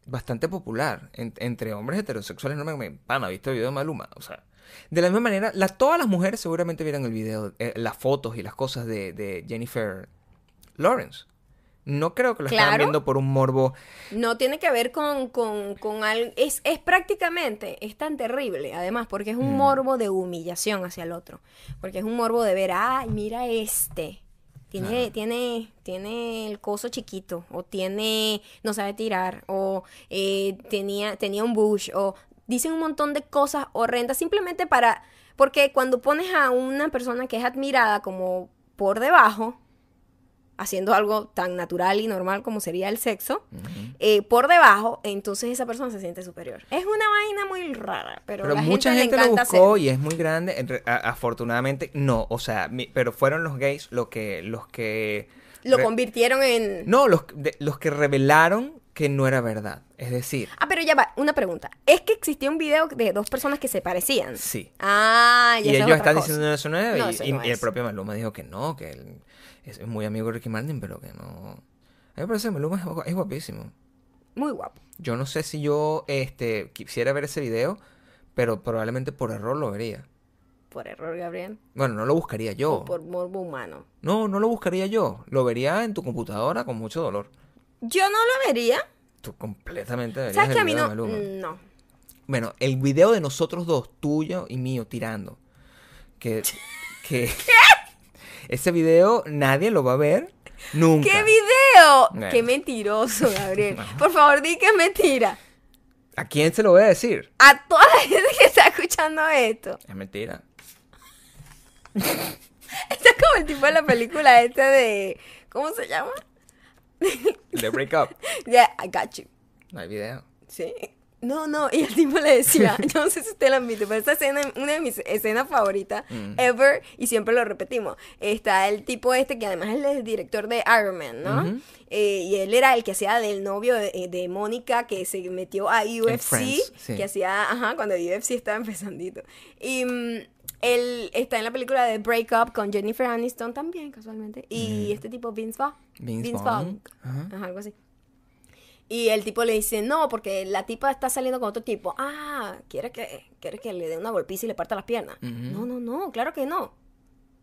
bastante popular en- entre hombres heterosexuales. No me, me pana, ¿viste el video de Maluma? O sea, de la misma manera, la, todas las mujeres seguramente vieron el video, eh, las fotos y las cosas de, de Jennifer Lawrence. No creo que lo Claro. viendo por un morbo. No tiene que ver con, con, con algo. Es, es prácticamente, es tan terrible, además, porque es un morbo de humillación hacia el otro. Porque es un morbo de ver, ay, mira este. Tiene, tiene, tiene el coso chiquito, o tiene, no sabe tirar, o eh, tenía, tenía un bush, o dicen un montón de cosas horrendas simplemente para, porque cuando pones a una persona que es admirada como por debajo, haciendo algo tan natural y normal como sería el sexo, eh, por debajo, entonces esa persona se siente superior. Es una vaina muy rara, pero, Pero la mucha gente, lo buscó hacer. y es muy grande. Afortunadamente, no. O sea, mi- pero fueron los gays los que, los que Lo convirtieron en... No, los, de- los que revelaron que no era verdad. Es decir, Ah, pero ya va, una pregunta. Es que existía un video de dos personas que se parecían. sí. Ah, Y y, eso es ellos otra están cosa. diciendo eso no es. No, y, eso y- no y el es. propio Maluma dijo que no, que él es muy amigo de Ricky Martin, pero que no. A mí me parece que Maluma es, gu- es guapísimo. Muy guapo. Yo no sé si yo este, quisiera ver ese video, pero probablemente por error lo vería. Por error, Gabriel. Bueno, no lo buscaría yo. O por morbo humano. No, no lo buscaría yo. Lo vería en tu computadora con mucho dolor. Yo no lo vería. Tú completamente verías ¿Sabes que a mí no? No. Bueno, el video de nosotros dos, tuyo y mío, tirando. Que. que ese video nadie lo va a ver nunca. ¿Qué video? Bueno. Qué mentiroso, Gabriel. Por favor, di que es mentira. ¿A quién se lo voy a decir? A toda la gente que está escuchando esto. Es mentira. Esto es como el tipo de la película esta de... ¿Cómo se llama? The break up. Yeah, I got you. No hay video. Sí. No, no, y el tipo le decía, yo no sé si usted la visto, pero esa escena es una de mis escenas favoritas Mm. ever y siempre lo repetimos. Está el tipo este que además es el director de Iron Man, ¿no? Ujú. Eh, y él era el que hacía del novio de, eh, de Mónica que se metió a UFC, Friends, sí. que hacía, ajá, cuando UFC estaba empezandito. Y mm, él está en la película de Break Up con Jennifer Aniston también, casualmente. Y este tipo, Vince Vaughn. Vince Vaughn. Vaughn, ajá. Ajá, algo así. Y el tipo le dice, no, porque la tipa está saliendo con otro tipo. Ah, ¿quiere que, quiere que le dé una golpiza y le parta las piernas? No, no, no, claro que no.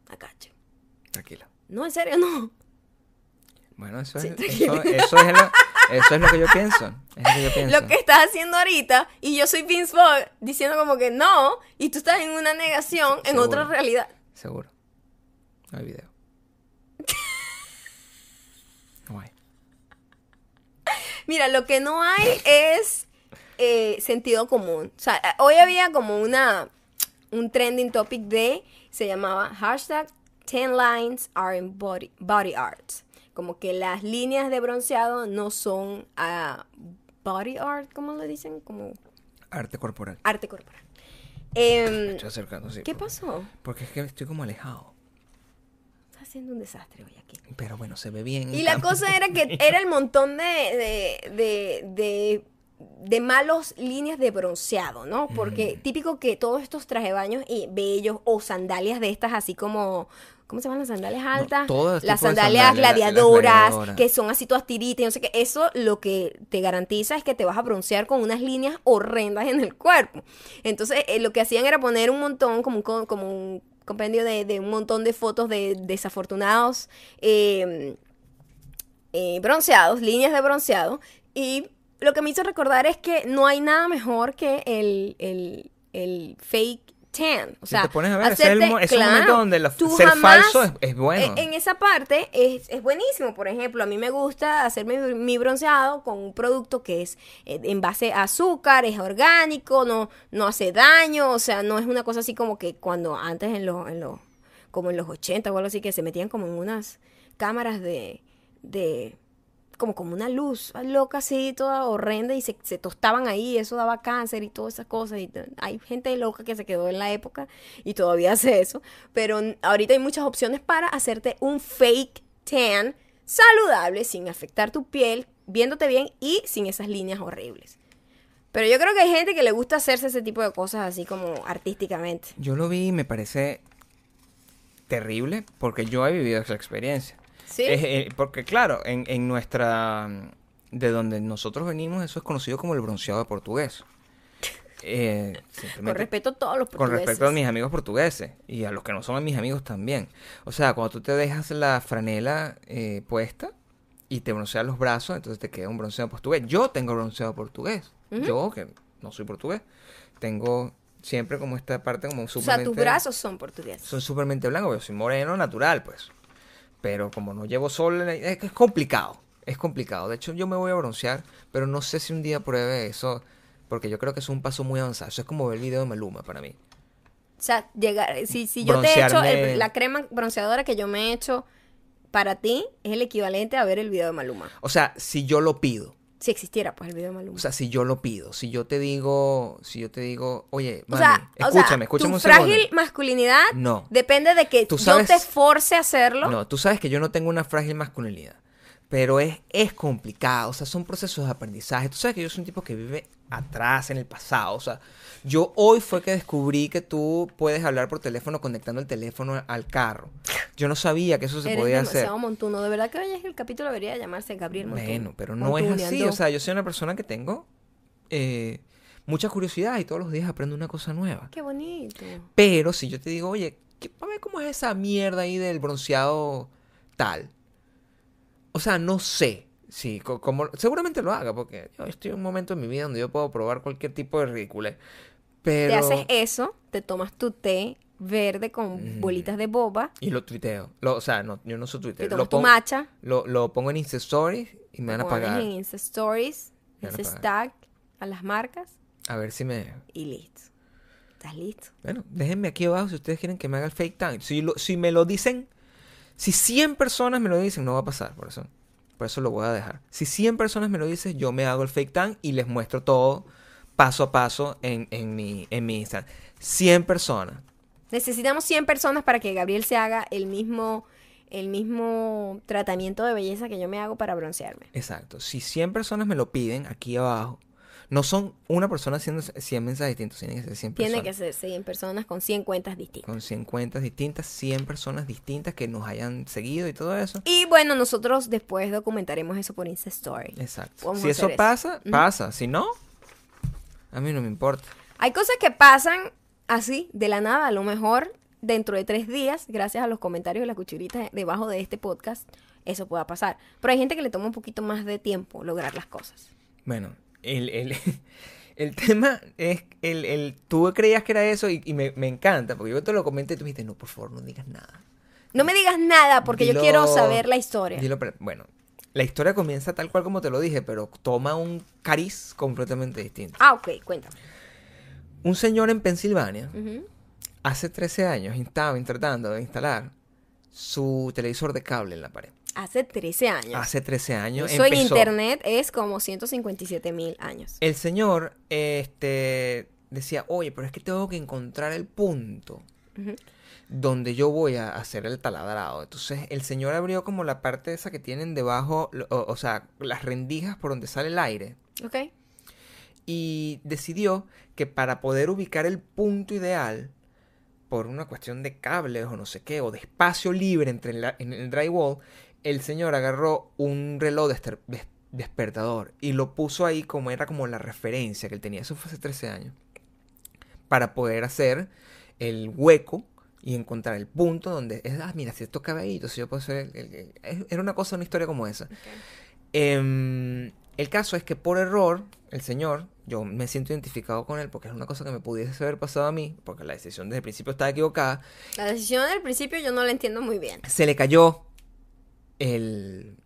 Acache. Tranquila. No, en serio, no. Bueno, eso, Sí, es, eso, eso es lo, eso es lo que yo pienso. Es lo que yo pienso. Lo que estás haciendo ahorita, y yo soy Vince diciendo como que no, y tú estás en una negación en Seguro. otra realidad. Seguro. No hay video. No hay. Mira, lo que no hay es eh, sentido común. O sea, hoy había como una un trending topic de se llamaba hashtag 10 lines are in body, body art. Como que las líneas de bronceado no son ah, body art, ¿cómo le dicen? Como Arte corporal. arte corporal. Em, Estoy acercando, sí. ¿Qué pasó? Porque es que estoy como alejado. Estás haciendo un desastre hoy aquí. Pero bueno, se ve bien. Y la cosa era que era el montón de, de, de, de, de malos líneas de bronceado, ¿no? Porque típico que todos estos traje baños y bellos o sandalias de estas así como... ¿Cómo se llaman las sandalias altas? todo las sandalias sandalias, gladiadoras, gladiadoras. que son así todas tiritas, no sé qué. Eso lo que te garantiza es que te vas a broncear con unas líneas horrendas en el cuerpo. Entonces, eh, lo que hacían era poner un montón, como un, co- como un compendio de, de un montón de fotos de desafortunados eh, eh, bronceados, líneas de bronceado. Y lo que me hizo recordar es que no hay nada mejor que el, el, el fake O Si sea, te pones a ver, ese es el ese claro, momento donde la- ser falso es- es bueno. En, en esa parte es, es buenísimo. Por ejemplo, a mí me gusta hacerme mi, mi bronceado con un producto que es eh, en base a azúcar, es orgánico, no, no hace daño. O sea, no es una cosa así como que cuando antes en los, en los como en los 80 o algo así, que se metían como en unas cámaras de, de como como una luz loca así, toda horrenda, y se, se tostaban ahí, eso daba cáncer y todas esas cosas. Y hay gente loca que se quedó en la época y todavía hace eso. Pero ahorita hay muchas opciones para hacerte un fake tan saludable, sin afectar tu piel, viéndote bien y sin esas líneas horribles. Pero yo creo que hay gente que le gusta hacerse ese tipo de cosas así como artísticamente. Yo lo vi y me parece terrible porque yo he vivido esa experiencia. ¿Sí? Es, eh, porque claro, en, en nuestra... De donde nosotros venimos, eso es conocido como el bronceado de portugués. Eh, Con respeto a todos los Con portugueses. respecto a mis amigos portugueses y a los que no son mis amigos también. O sea, cuando tú te dejas la franela eh, puesta y te bronceas los brazos, entonces te queda un bronceado portugués. Yo tengo bronceado portugués. Yo, que no soy portugués, tengo siempre como esta parte como O sea, tus brazos son portugueses. Son supermente blancos, yo soy moreno natural, pues. Pero como no llevo sol, es que es complicado. Es complicado. De hecho, yo me voy a broncear, pero no sé si un día pruebe eso, porque yo creo que es un paso muy avanzado. Eso es como ver el video de Maluma para mí. O sea, llegar, si, si yo te he hecho el- la crema bronceadora que yo me he hecho para ti, es el equivalente a ver el video de Maluma. O sea, si yo lo pido. Si existiera, pues, el video de Maluma. O sea, si yo lo pido. Si yo te digo, si yo te digo, oye, O mami, sea, o sea, escúchame, escúchame tu un segundo. frágil masculinidad No. depende de que Tú yo sabes- te force a hacerlo. No, tú sabes que yo no tengo una frágil masculinidad. Pero es, es complicado, o sea, son procesos de aprendizaje. Tú sabes que yo soy un tipo que vive atrás, en el pasado. O sea, yo hoy fue que descubrí que tú puedes hablar por teléfono conectando el teléfono al carro. Yo no sabía que eso se Eres podía hacer. montuno. De verdad que es que el capítulo debería llamarse Gabriel Montuno. Bueno, pero no es así. O sea, yo soy una persona que tengo eh, mucha curiosidad y todos los días aprendo una cosa nueva. Qué bonito. Pero si yo te digo, oye, ¿qué, para ver cómo es esa mierda ahí del bronceado tal. O sea, no sé. Sí, co- como, seguramente lo haga, porque yo estoy en un momento en mi vida donde yo puedo probar cualquier tipo de ridículo. Pero... Te haces eso, te tomas tu té verde con bolitas de boba, Y lo tuiteo. Lo- o sea, no, yo no soy te tomas Lo, tu pongo- matcha, lo, lo pongo en Insta Stories y me van a pagar. en Insta Stories, Me van a las marcas A ver si me... y listo. ¿Estás listo? Bueno, déjenme aquí abajo si ustedes quieren que me haga el fake tank. Si, lo- si me lo dicen, si 100 personas me lo dicen, no va a pasar, por eso. Por eso lo voy a dejar. Si 100 personas me lo dicen, yo me hago el fake tank y les muestro todo paso a paso en, en mi, en mi Instagram. 100 personas. Necesitamos 100 personas para que Gabriel se haga el mismo, el mismo tratamiento de belleza que yo me hago para broncearme. Exacto. Si 100 personas me lo piden aquí abajo, no son una persona haciendo 100 mensajes distintos, tienen que ser 100 personas. Tiene que ser 100 personas con 100 cuentas distintas. Con 100 cuentas distintas, 100 personas distintas que nos hayan seguido y todo eso. Y bueno, nosotros después documentaremos eso por Insta Story. Exacto. Vamos si eso pasa, pasa. Si no, a mí no me importa. Hay cosas que pasan así, de la nada, a lo mejor dentro de tres días, gracias a los comentarios de la cuchurita debajo de este podcast, eso pueda pasar. Pero hay gente que le toma un poquito más de tiempo lograr las cosas. Bueno, el, el, el tema es, el, el, tú creías que era eso y, y me, me encanta, porque yo te lo comenté y tú me dijiste, no, por favor, no digas nada. No me digas nada porque yo quiero saber la historia. dilo bueno, la historia comienza tal cual como te lo dije, pero toma un cariz completamente distinto. Ah, ok, cuéntame. Un señor en Pensilvania, hace 13 años, estaba tratando de instalar su televisor de cable en la pared. Hace 13 años. Hace 13 años Eso en internet es como 157 mil años. El señor este, decía, oye, pero es que tengo que encontrar el punto donde yo voy a hacer el taladrado. Entonces el señor abrió como la parte esa que tienen debajo, o, o sea, las rendijas por donde sale el aire. Ok. Y decidió que para poder ubicar el punto ideal, por una cuestión de cables o no sé qué, o de espacio libre entre la- en el drywall, el señor agarró un reloj despertador y lo puso ahí como era como la referencia que él tenía. Eso fue hace 13 años. Para poder hacer el hueco y encontrar el punto donde es, ah, mira, si esto cabe ahí, entonces yo puedo hacer el- el- el- Era una cosa, una historia como esa. Em, el caso es que por error, el señor, yo me siento identificado con él porque es una cosa que me pudiese haber pasado a mí, porque la decisión desde el principio estaba equivocada, La decisión del principio yo no la entiendo muy bien. se le cayó el,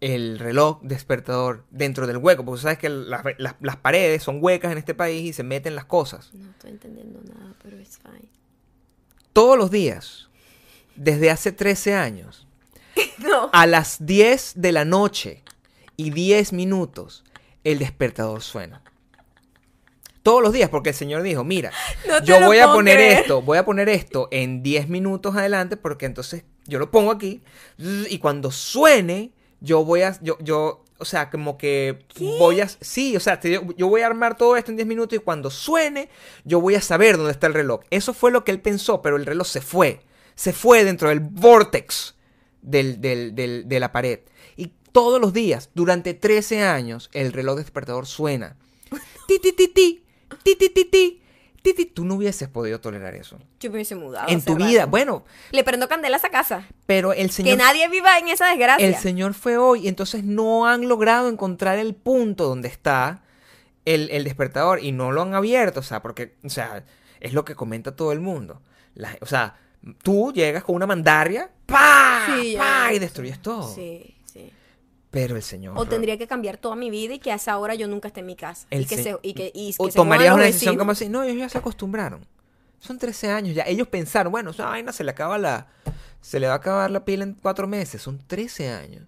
el reloj despertador dentro del hueco, porque sabes que las, las- las paredes son huecas en este país y se meten las cosas. No estoy entendiendo nada, pero es fine. Todos los días, desde hace 13 años, No. a las 10 de la noche y 10 minutos, el despertador suena. Todos los días, porque el señor dijo, mira, No yo voy a poner creer. esto, voy a poner esto en 10 minutos adelante, porque entonces yo lo pongo aquí, y cuando suene, yo voy a, yo, yo, o sea, como que voy a, sí, o sea, te- yo, yo voy a armar todo esto en 10 minutos y cuando suene, yo voy a saber dónde está el reloj. Eso fue lo que él pensó, pero el reloj se fue, se fue dentro del vortex del, del- del- de la pared. Y todos los días, durante 13 años, el reloj despertador suena. Ti, ti, ti, ti, ti, ti, ti, ti, ti, ti. Tú no hubieses podido tolerar eso. Yo me hubiese mudado. en tu vida, bueno, Le prendo candela a esa casa. pero el Que señor... nadie viva en esa desgracia. El señor fue hoy entonces no han logrado encontrar el punto donde está el, el despertador y no lo han abierto, o sea, porque, o sea, es lo que comenta todo el mundo. La- o sea, tú llegas con una mandaria, ¡pa! Sí, y destruyes todo. Sí. Pero el señor... O tendría que cambiar toda mi vida y que a esa hora yo nunca esté en mi casa. El y que se- se, y que, y o que tomarías una decisión como así, no, ellos ya se acostumbraron. Son 13 años ya. Ellos pensaron, bueno, esa vaina se le acaba la... Se le va a acabar la pila en cuatro meses. Son 13 años.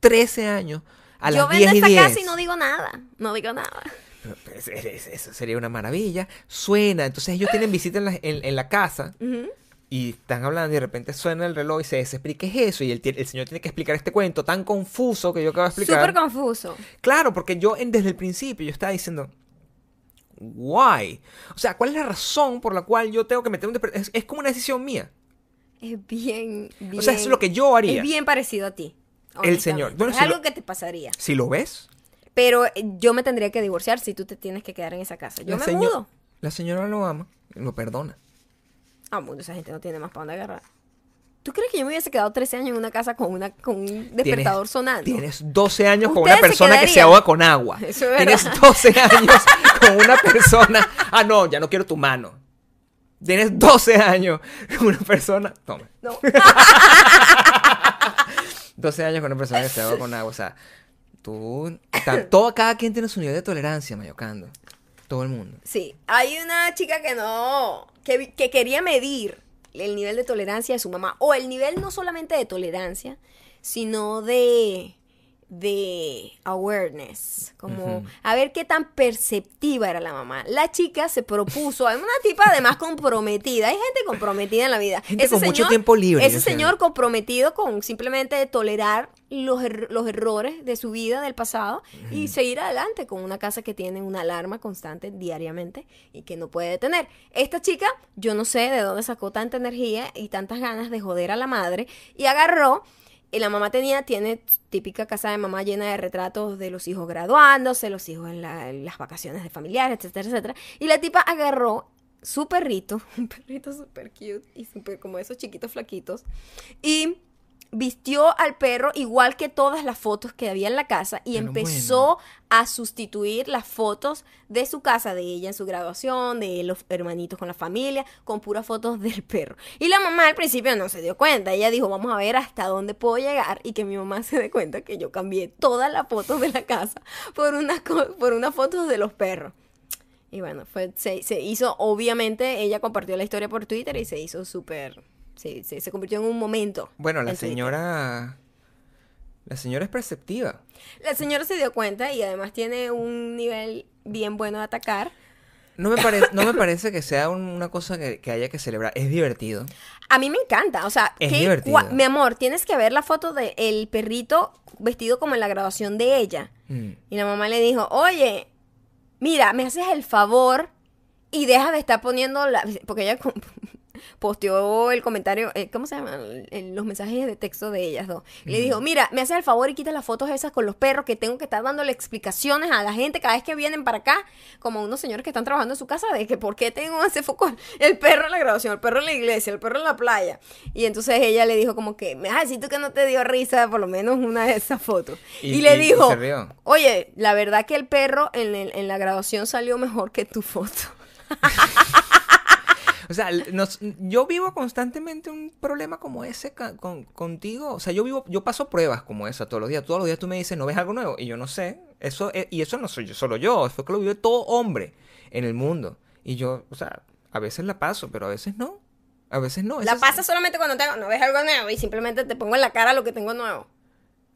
13 años. A yo las vendo 10 y esta 10. casa y no digo nada. No digo nada. Pero, pero es- es- Eso sería una maravilla. Suena. Entonces ellos tienen visita en la, en- en la casa Ujú. Y están hablando y de repente suena el reloj y se, se explica qué es eso. Y el, señor tiene que explicar este cuento tan confuso que yo acabo de explicar. Súper confuso. Claro, porque yo en- desde el principio yo estaba diciendo, why? O sea, ¿cuál es la razón por la cual yo tengo que meter un es, es como una decisión mía. Es bien, bien. O sea, es lo que yo haría. Es bien parecido a ti. El señor. Bueno, es si algo lo- que te pasaría. Si lo ves, Pero eh, yo me tendría que divorciar si tú te tienes que quedar en esa casa. Yo la, me mudo. la señora lo ama, lo perdona. Ah, bueno, esa gente no tiene más para dónde agarrar. ¿Tú crees que yo me hubiese quedado 13 años en una casa con, una, con un despertador Tienes- sonando? Tienes 12 años con una se persona que se ahoga con agua. Eso es Tienes verdad. 12 años con una persona. Ah, no, ya no quiero tu mano. Tienes 12 años con una persona. Toma. No. 12 años con una persona que se ahoga con agua. O sea, tú. todo, cada quien tiene su nivel de tolerancia, Mayocando. Todo el mundo. Sí, hay una chica que no, que, quería medir el nivel de tolerancia de su mamá, o el nivel no solamente de tolerancia, sino de, de awareness, como a ver qué tan perceptiva era la mamá. La chica se propuso, es una tipa además comprometida, hay gente comprometida en la vida. Gente con mucho tiempo libre, Ese señor comprometido con simplemente tolerar los, er- los errores de su vida del pasado y seguir adelante con una casa que tiene una alarma constante diariamente y que no puede detener. Esta chica, yo no sé de dónde sacó tanta energía y tantas ganas de joder a la madre y agarró y la mamá tenía, tiene típica casa de mamá llena de retratos de los hijos graduándose, los hijos en, la- en las vacaciones de familiares, etcétera, etcétera. Y la tipa agarró su perrito, un perrito súper cute y súper como esos chiquitos flaquitos, y vistió al perro igual que todas las fotos que había en la casa y Pero empezó a sustituir las fotos de su casa, de ella en su graduación, de los hermanitos con la familia, con puras fotos del perro. Y la mamá al principio no se dio cuenta, ella dijo, vamos a ver hasta dónde puedo llegar y que mi mamá se dé cuenta que yo cambié todas las fotos de la casa por unas, por unas fotos de los perros. Y bueno, fue, se, se hizo, obviamente, ella compartió la historia por Twitter y se hizo súper, se, se, se convirtió en un momento. Bueno, la señora. La señora es perceptiva. La señora se dio cuenta y además tiene un nivel bien bueno de atacar. No me, parece no me parece que sea un- una cosa que, que haya que celebrar. Es divertido. A mí me encanta, o sea, Es que- divertido. mi amor, tienes que ver la foto del perrito vestido como en la graduación de ella. Mm. Y la mamá le dijo, oye, mira, me haces el favor y deja de estar poniendo la... Porque ella posteó el comentario, eh, ¿cómo se llama? Los mensajes de texto de ellas dos. Y le dijo, mira, me haces el favor y quita las fotos esas con los perros que tengo que estar dándole explicaciones a la gente cada vez que vienen para acá, como unos señores que están trabajando en su casa, de que por qué tengo ese foco, el perro en la graduación, el perro en la iglesia, el perro en la playa. Y entonces ella le dijo como que, me vas a decir tú que no te dio risa por lo menos una de esas fotos. Y, Y- le y- dijo, oye, la verdad que el perro en, el- en la graduación salió mejor que tu foto. O sea, nos- yo vivo constantemente un problema como ese con- contigo. O sea, yo vivo, yo paso pruebas como esa todos los días. Todos los días tú me dices, ¿no ves algo nuevo? Y yo no sé. Eso, eh, y eso no soy yo, solo yo. Eso que lo vive todo hombre en el mundo. Y yo, o sea, a veces la paso, pero a veces no. A veces no. La es- pasas solamente cuando tengo, no ves algo nuevo y simplemente te pongo en la cara lo que tengo nuevo.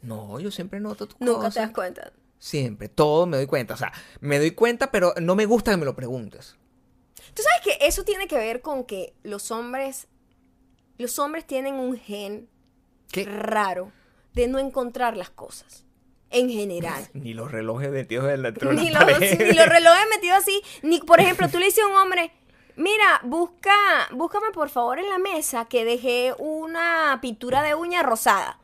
No, yo siempre noto tus Nunca te das cuenta. Siempre, todo me doy cuenta. O sea, me doy cuenta, pero no me gusta que me lo preguntes. Tú sabes que eso tiene que ver con que los hombres, los hombres tienen un gen ¿Qué? raro de no encontrar las cosas. En general. Ni los relojes metidos en la ni, los, ni los relojes metidos así. Ni, por ejemplo, tú le dices a un hombre, mira, busca, búscame por favor en la mesa que dejé una pintura de uña rosada.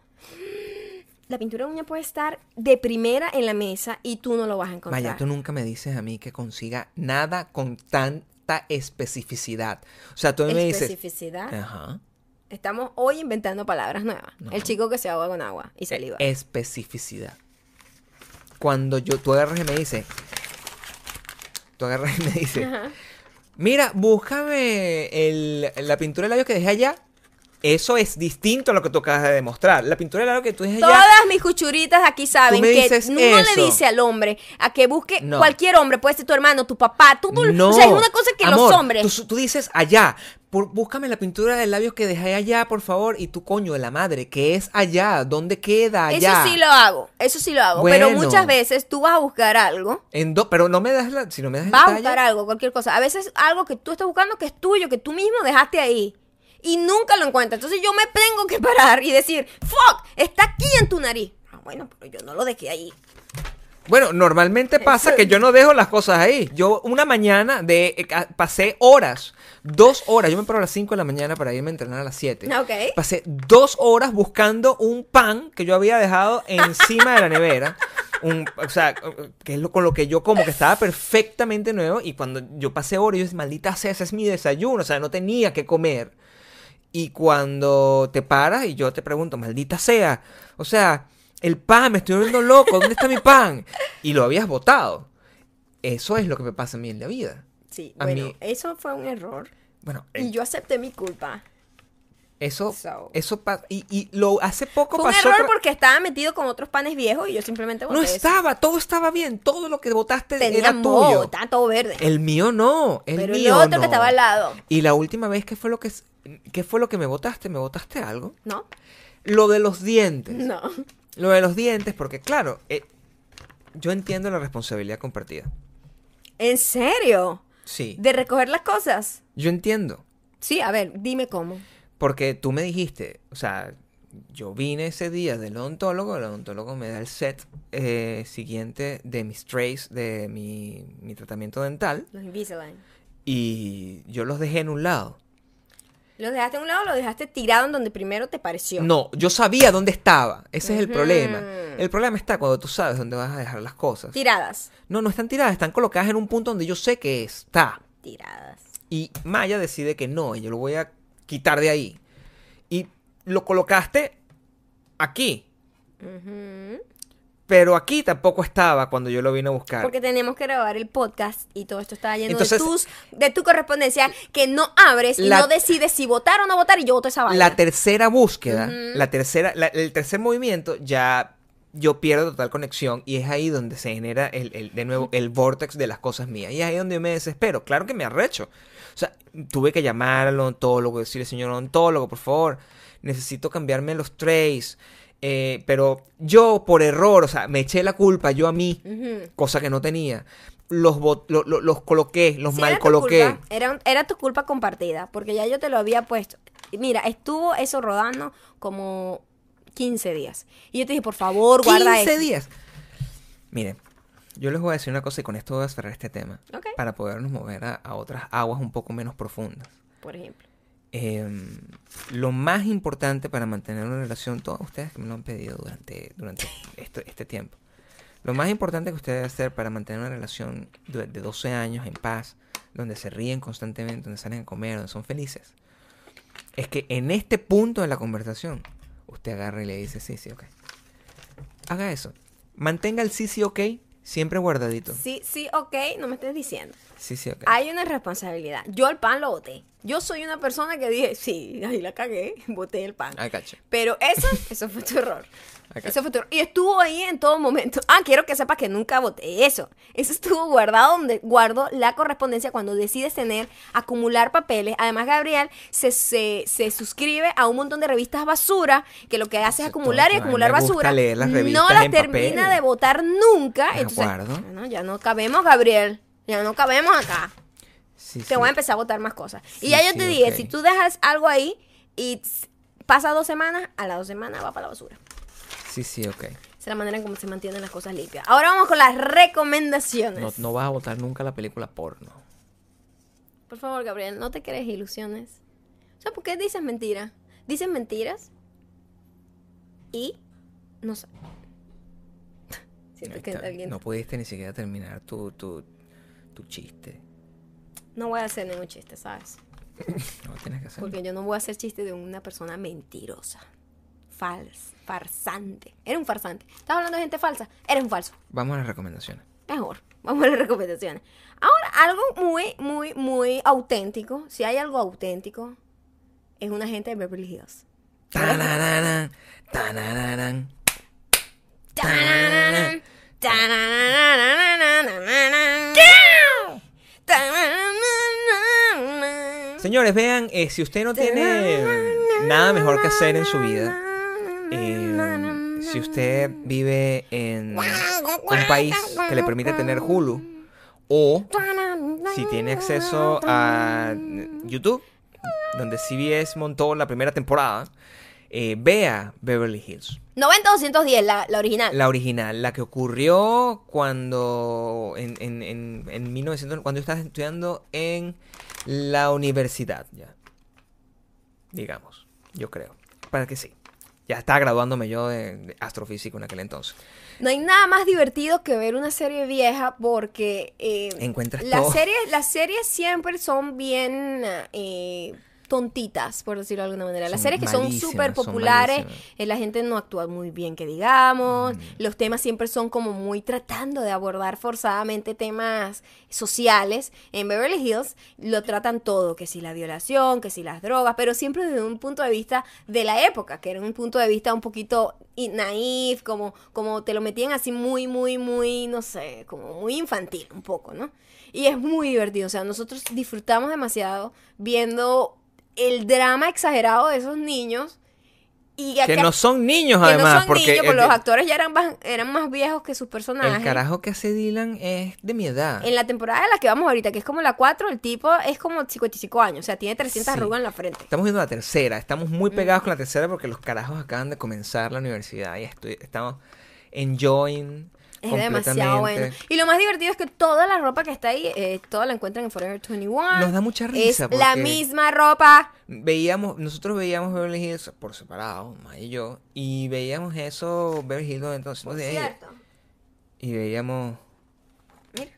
La pintura de uña puede estar de primera en la mesa y tú no lo vas a encontrar. Vaya, tú nunca me dices a mí que consiga nada con tanta especificidad. O sea, tú me dices... Especificidad. Ajá. Estamos hoy inventando palabras nuevas. No. El chico que se ahoga con agua y saliva. Especificidad. Cuando yo, tú agarras y me dices... Tú agarras y me dices... Ajá. Mira, búscame el- la pintura de labios que dejé allá. Eso es distinto a lo que tú acabas de demostrar. La pintura de labios que tú allá... Todas mis cuchuritas aquí saben que dices uno le dice al hombre a que busque No. cualquier hombre, puede ser tu hermano, tu papá, tú, tú- No, o sea, es una cosa que los hombres. Tú, tú dices allá, por- búscame la pintura de labios que dejé allá, por favor. Y tú, coño de la madre, ¿qué es allá? ¿Dónde queda allá? Eso sí lo hago, eso sí lo hago. Pero muchas veces tú vas a buscar algo, En do- pero no me das la, si no me das el vas a buscar algo, cualquier cosa. A veces algo que tú estás buscando que es tuyo, que tú mismo dejaste ahí. Y nunca lo encuentras. Entonces yo me tengo que parar y decir, fuck, está aquí en tu nariz. Ah, bueno, pero yo no lo dejé ahí. Bueno, normalmente pasa que yo no dejo las cosas ahí. Yo una mañana de eh, ca- pasé horas, dos horas. Yo me paro a las 5 de la mañana para irme a entrenar a las 7. Ok. Pasé dos horas buscando un pan que yo había dejado encima de la nevera. Un, o sea, que es lo, con lo que yo como que estaba perfectamente nuevo. Y cuando yo pasé horas, yo dije, maldita sea, ese es mi desayuno. O sea, no tenía que comer. Y cuando te paras y yo te pregunto, maldita sea, o sea, el pan, me estoy volviendo loco, ¿dónde está mi pan? Y lo habías botado. Eso es lo que me pasa a mí en la vida. Sí, A bueno, mí- eso fue un error. Bueno, Y eh, yo acepté mi culpa. eso, So. eso pasa. Y, y lo hace poco Fue un pasó. error otra- porque estaba metido con otros panes viejos y yo simplemente No boté eso. estaba, todo estaba bien, todo lo que votaste Tenía era moho, tuyo. estaba todo verde. El mío no, el pero el mío otro no. que estaba al lado, Y la última vez que fue lo que qué fue lo que me votaste, me votaste algo. ¿no? Lo de los dientes. No. Lo de los dientes, porque claro, eh, yo entiendo la responsabilidad compartida. ¿En serio? Sí. ¿De recoger las cosas? Yo entiendo. Sí, a ver, dime cómo. Porque tú me dijiste, o sea, yo vine ese día del odontólogo, el odontólogo me da el set eh, siguiente de mis trays, de mi, mi tratamiento dental, Los Invisalign. y yo los dejé en un lado. ¿Los dejaste a un lado o los dejaste tirado en donde primero te pareció? No, yo sabía dónde estaba. Ese es el problema. El problema está cuando tú sabes dónde vas a dejar las cosas. Tiradas. No, no están tiradas, están colocadas en un punto donde yo sé que está. Tiradas. Y Maya decide que no, y yo lo voy a quitar de ahí. Y lo colocaste aquí. Ujú. Pero aquí tampoco estaba cuando yo lo vine a buscar. Porque tenemos que grabar el podcast y todo esto está lleno Entonces- de tus de tu correspondencia que no abres y La- no decides si votar o no votar y yo voto esa vaina. La tercera búsqueda, la tercera, la- el tercer movimiento, ya yo pierdo total conexión y es ahí donde se genera el, el- de nuevo el vortex de las cosas mías. Y es ahí donde yo me desespero. Claro que me arrecho. O sea, tuve que llamar al odontólogo, decirle, señor odontólogo, por favor, necesito cambiarme los trays. Eh, pero yo por error, o sea, me eché la culpa yo a mí, cosa que no tenía. Los, bot- lo- lo- los coloqué, los Sí, mal era tu coloqué. culpa, era, era tu culpa compartida, porque ya yo te lo había puesto. Mira, estuvo eso rodando como 15 días. Y yo te dije, por favor, guarda 15 eso. días. Miren, yo les voy a decir una cosa y con esto voy a cerrar este tema. Ok. Para podernos mover a, a otras aguas un poco menos profundas. Por ejemplo. Em, lo más importante para mantener una relación, todos ustedes que me lo han pedido durante, durante este, este tiempo, lo más importante que ustedes deben hacer para mantener una relación de, de 12 años en paz, donde se ríen constantemente, donde salen a comer, donde son felices, es que en este punto de la conversación, usted agarra y le dice, sí, sí, ok. Haga eso. Mantenga el sí, sí, ok, siempre guardadito. Sí, sí, ok, no me estés diciendo. Sí, sí, ok. Hay una responsabilidad. Yo el pan lo boté. Yo soy una persona que dije, sí, ahí la cagué, boté el pan. I gotcha. Pero eso, eso fue tu error. Acá. Tu error. Y estuvo ahí en todo momento. Ah, quiero que sepas que nunca voté eso. Eso estuvo guardado donde guardo la correspondencia cuando decides tener, acumular papeles. Además, Gabriel se, se, se suscribe a un montón de revistas basura que lo que hace es acumular y todo. Acumular me gusta basura. leer las no las termina papel. de votar nunca. De Entonces, acuerdo. bueno, ya no cabemos, Gabriel. Ya no cabemos acá Sí, te sí. voy a empezar a votar más cosas. Sí, y ya yo te dije, si tú dejas algo ahí y pasa dos semanas, a las dos semanas va para la basura. Sí, sí, ok. Esa es la manera en cómo se mantienen las cosas limpias. Ahora vamos con las recomendaciones. No, no vas a votar nunca la película porno. Por favor, Gabriel, no te crees ilusiones. O sea, ¿por qué dices mentiras? Dices mentiras y no sé. Siento que alguien... No No. pudiste ni siquiera terminar tu, tu, tu chiste. voy a hacer ningún chiste, ¿sabes? No tienes que hacer. Porque yo no voy a hacer chiste de una persona mentirosa fals, farsante. Era un farsante. Estás hablando de gente falsa. Eres un falso. Vamos a las recomendaciones. Mejor. Vamos a las recomendaciones. Ahora, algo muy, muy, muy auténtico. Si hay algo auténtico, es una gente de Beverly Hills. Señores, vean, eh, si usted no tiene nada mejor que hacer en su vida, eh, si usted vive en un país que le permite tener Hulu, o si tiene acceso a YouTube, donde CBS montó la primera temporada, eh, vea Beverly Hills. 90-210, la, la original. La original, la que ocurrió cuando en, en, en, en 1900, cuando yo estaba estudiando en la universidad, ya. Digamos, yo creo. Para que sí. Ya estaba graduándome yo de, de astrofísico en aquel entonces. No hay nada más divertido que ver una serie vieja porque eh, Encuentras las todo. series, las series siempre son bien eh, tontitas, por decirlo de alguna manera. Las Son series que son súper son populares, malísimas. eh, la gente no actúa muy bien, que digamos. Mm. Los temas siempre son como muy tratando de abordar forzadamente temas sociales. En Beverly Hills lo tratan todo, que si la violación, que si las drogas, pero siempre desde un punto de vista de la época, que era un punto de vista un poquito naif, como, como te lo metían así muy, muy, muy, no sé, como muy infantil un poco, ¿no? Y es muy divertido, o sea, nosotros disfrutamos demasiado viendo el drama exagerado de esos niños Y Que no son niños, que además. no son porque niños, el, los actores ya eran más, eran más viejos que sus personajes. el carajo que hace Dylan es de mi edad. En la temporada en la que vamos ahorita, que es como la 4, el tipo es como 55 años, o sea, tiene 300 Sí. arrugas en la frente. Estamos viendo la tercera. Estamos muy Mm. pegados con la tercera porque los carajos acaban de comenzar la universidad y estoy- estamos enjoying. Es demasiado bueno. Y lo más divertido es que toda la ropa que está ahí, eh, toda la encuentran en Forever 21. Nos da mucha risa Es la misma ropa. Veíamos, nosotros veíamos Beverly Hills por separado, Maya y yo, y veíamos eso, Beverly Hills 90210, Cierto. y veíamos Mira,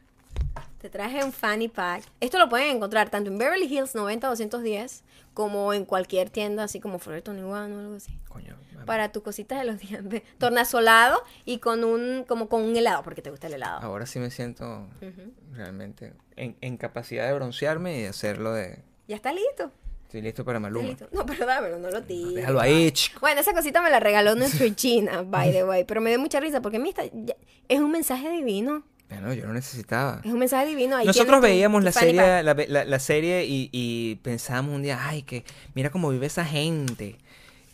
te traje un fanny pack. Esto lo pueden encontrar tanto en Beverly Hills 90-210 como en cualquier tienda, así como Forever 21 o algo así. Coño. Para tus cositas de los dientes. Tornasolado y con un, como con un helado, porque te gusta el helado. Ahora sí me siento realmente en, en capacidad de broncearme y de hacerlo de... Ya está listo. Estoy listo para Maluma. listo. No, pero dámelo, no lo tires. Déjalo ahí, chico. Bueno, esa cosita me la regaló China, by the way. Pero me dio mucha risa porque a mí está- ya- es un mensaje divino. Bueno, yo lo necesitaba. Es un mensaje divino. Ahí Nosotros veíamos la serie, la, la- la serie y, y pensábamos un día, ay, que mira cómo vive esa gente.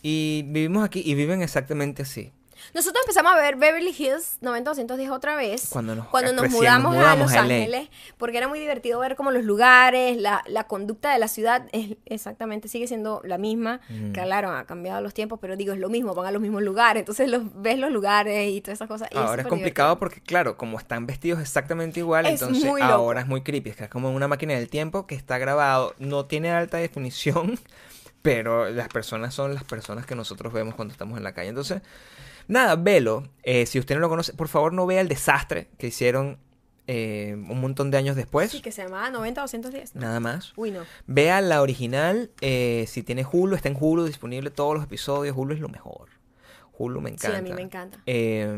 Y vivimos aquí y viven exactamente así. Nosotros empezamos a ver Beverly Hills 90-210 otra vez. Cuando nos- cuando nos mudamos, a Los a. Ángeles. Porque era muy divertido ver como los lugares, la, la conducta de la ciudad es exactamente, sigue siendo la misma. Mm. Claro, ha cambiado los tiempos, pero digo, es lo mismo, van a los mismos lugares. Entonces los, ves los lugares y todas esas cosas. y Ahora es complicado porque, claro, como están vestidos exactamente igual, Es entonces ahora es muy creepy. Es que es como una máquina del tiempo que está grabado, no tiene alta definición, pero las personas son las personas que nosotros vemos cuando estamos en la calle. Entonces, nada, velo. Eh, si usted no lo conoce, por favor no vea el desastre que hicieron eh, un montón de años después. Sí, que se llamaba 90-210. ¿no? Nada más. Uy, no. Vea la original. eh, si tiene Hulu, está en Hulu disponible todos los episodios. Hulu es lo mejor. Hulu me Sí, encanta. a mí me encanta. Eh,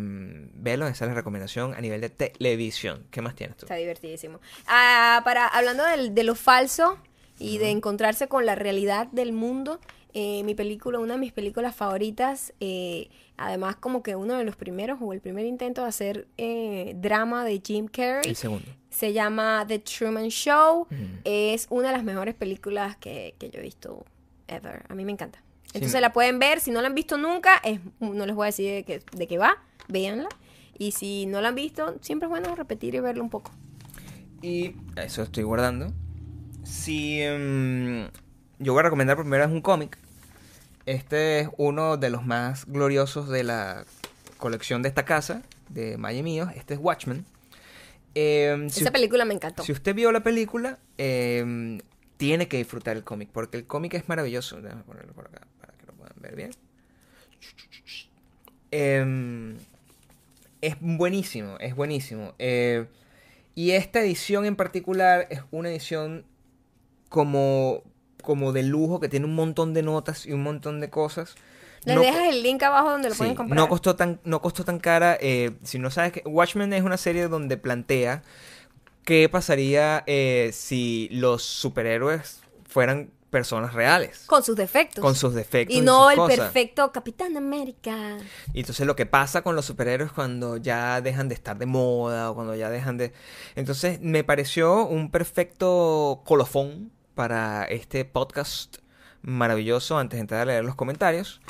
velo, esa es la recomendación a nivel de televisión. ¿Qué más tienes tú? Está divertidísimo. Ah, para, hablando del- de lo falso y de encontrarse con la realidad del mundo, eh, mi película, una de mis películas favoritas, eh, además como que uno de los primeros o el primer intento de hacer eh, drama de Jim Carrey, El segundo. se llama The Truman Show. Es una de las mejores películas que, que yo he visto ever. A mí me encanta. Entonces la pueden ver. Si no la han visto nunca, es, no les voy a decir de qué, de qué va. Véanla. Y si no la han visto, siempre es bueno repetir y verla un poco. Y eso estoy guardando. Si em, yo voy a recomendar primero es un cómic. Este es uno de los más gloriosos de la colección de esta casa, de Maya y mío. Este es Watchmen. Si, Esa película me encantó. si usted vio la película, em, tiene que disfrutar el cómic, porque el cómic es maravilloso. Déjame ponerlo por acá para que lo puedan ver bien. Em, es buenísimo, es buenísimo. Eh, y esta edición en particular es una edición como, como de lujo que tiene un montón de notas y un montón de cosas. Les No- dejas el link abajo donde lo Sí, pueden comprar. no costó tan, no costó tan cara. eh, si no sabes que Watchmen es una serie donde plantea qué pasaría eh, si los superhéroes fueran personas reales. Con sus defectos. Con sus defectos. y y no el cosas. perfecto Capitán América. Y entonces lo que pasa con los superhéroes cuando ya dejan de estar de moda o cuando ya dejan de... Entonces me pareció un perfecto colofón para este podcast maravilloso antes de entrar a leer los comentarios.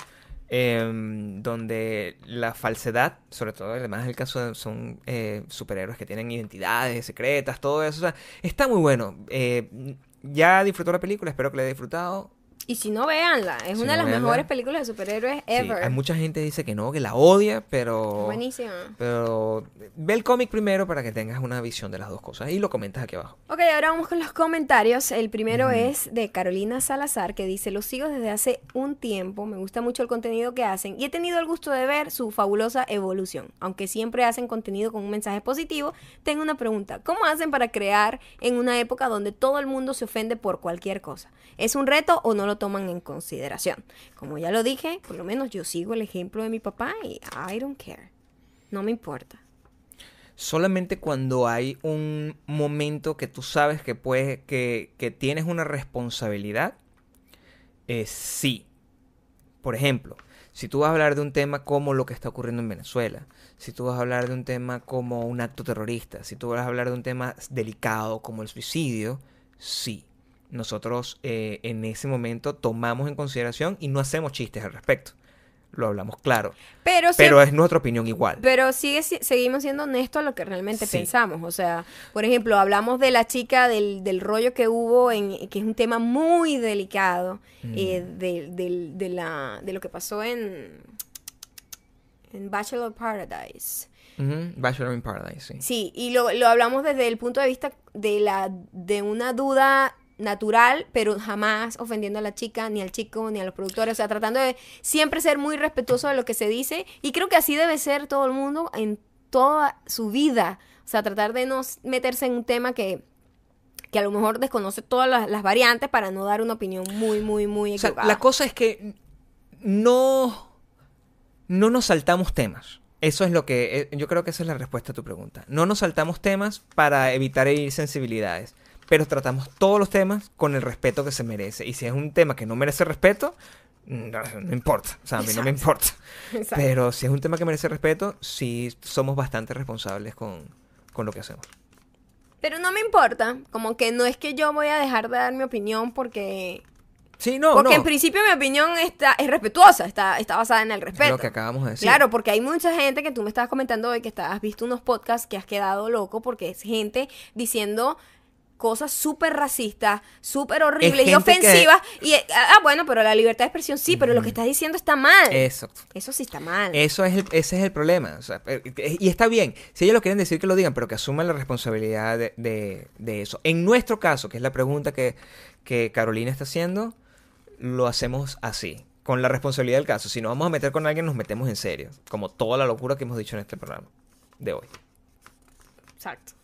em, donde la falsedad, sobre todo además el caso de- son eh, superhéroes que tienen identidades secretas, todo eso, o sea, está muy bueno. Eh, ya disfrutó la película, espero que la haya disfrutado. Y si no, véanla. Es Si una de las véanla. mejores películas de superhéroes Sí, ever. hay mucha gente que dice que no, que la odia, pero... Buenísima. Pero ve el cómic primero para que tengas una visión de las dos cosas y lo comentas aquí abajo. Ok, ahora vamos con los comentarios. El primero es de Carolina Salazar que dice, los sigo desde hace un tiempo, me gusta mucho el contenido que hacen y he tenido el gusto de ver su fabulosa evolución. Aunque siempre hacen contenido con un mensaje positivo, tengo una pregunta. ¿Cómo hacen para crear en una época donde todo el mundo se ofende por cualquier cosa? ¿Es un reto o no lo toman en consideración? Como ya lo dije, por lo menos yo sigo el ejemplo de mi papá y I don't care. No me importa. Solamente cuando hay un momento que tú sabes que puedes, que, que tienes una responsabilidad, eh, sí. Por ejemplo, si tú vas a hablar de un tema como lo que está ocurriendo en Venezuela, si tú vas a hablar de un tema como un acto terrorista, si tú vas a hablar de un tema delicado como el suicidio, sí. Nosotros eh, en ese momento tomamos en consideración y no hacemos chistes al respecto. lo hablamos claro. Pero, Pero es nuestra opinión igual. pero sigue, si- seguimos siendo honestos a lo que realmente Sí. pensamos. O sea, por ejemplo, hablamos de la chica, del, del rollo que hubo, en, que es un tema muy delicado, Mm. eh, de, del- de la, de lo que pasó en, en Bachelor Paradise. Bachelor in Paradise, sí. Sí, y lo, lo hablamos desde el punto de vista de la de una duda natural, pero jamás ofendiendo a la chica, ni al chico, ni a los productores, o sea, tratando de siempre ser muy respetuoso de lo que se dice, y creo que así debe ser todo el mundo en toda su vida, o sea, tratar de no meterse en un tema que, que a lo mejor desconoce todas las, las variantes para no dar una opinión muy, muy, muy O sea, equivocada. la cosa es que no, no nos saltamos temas. Eso es lo que, eh, yo creo que esa es la respuesta a tu pregunta. No nos saltamos temas para evitar sensibilidades, pero tratamos todos los temas con el respeto que se merece. Y si es un tema que no merece respeto, no, no importa. O sea, a mí no me importa. Exacto. Pero si es un tema que merece respeto, sí somos bastante responsables con, con lo que hacemos. Pero no me importa, como que no es que yo voy a dejar de dar mi opinión porque Sí, no, Porque no. en principio mi opinión está, es respetuosa, está, está basada en el Es respeto. lo que acabamos de decir. Claro, porque hay mucha gente que tú me estabas comentando hoy que está- has visto unos podcasts que has quedado loco porque es gente diciendo cosas súper racistas, súper horribles y que- ofensivas. Y, eh, ah, bueno, pero la libertad de expresión sí, pero lo que estás diciendo está mal. Eso. Eso sí está mal. Eso es el, ese es el problema. o sea, eh, y está bien. Si ellos lo quieren decir, que lo digan, pero que asuman la responsabilidad de, de- de eso. En nuestro caso, que es la pregunta que, que Carolina está haciendo, lo hacemos así. Con la responsabilidad del caso. Si nos vamos a meter con alguien, nos metemos en serio. Como toda la locura que hemos dicho en este programa de hoy. Exacto.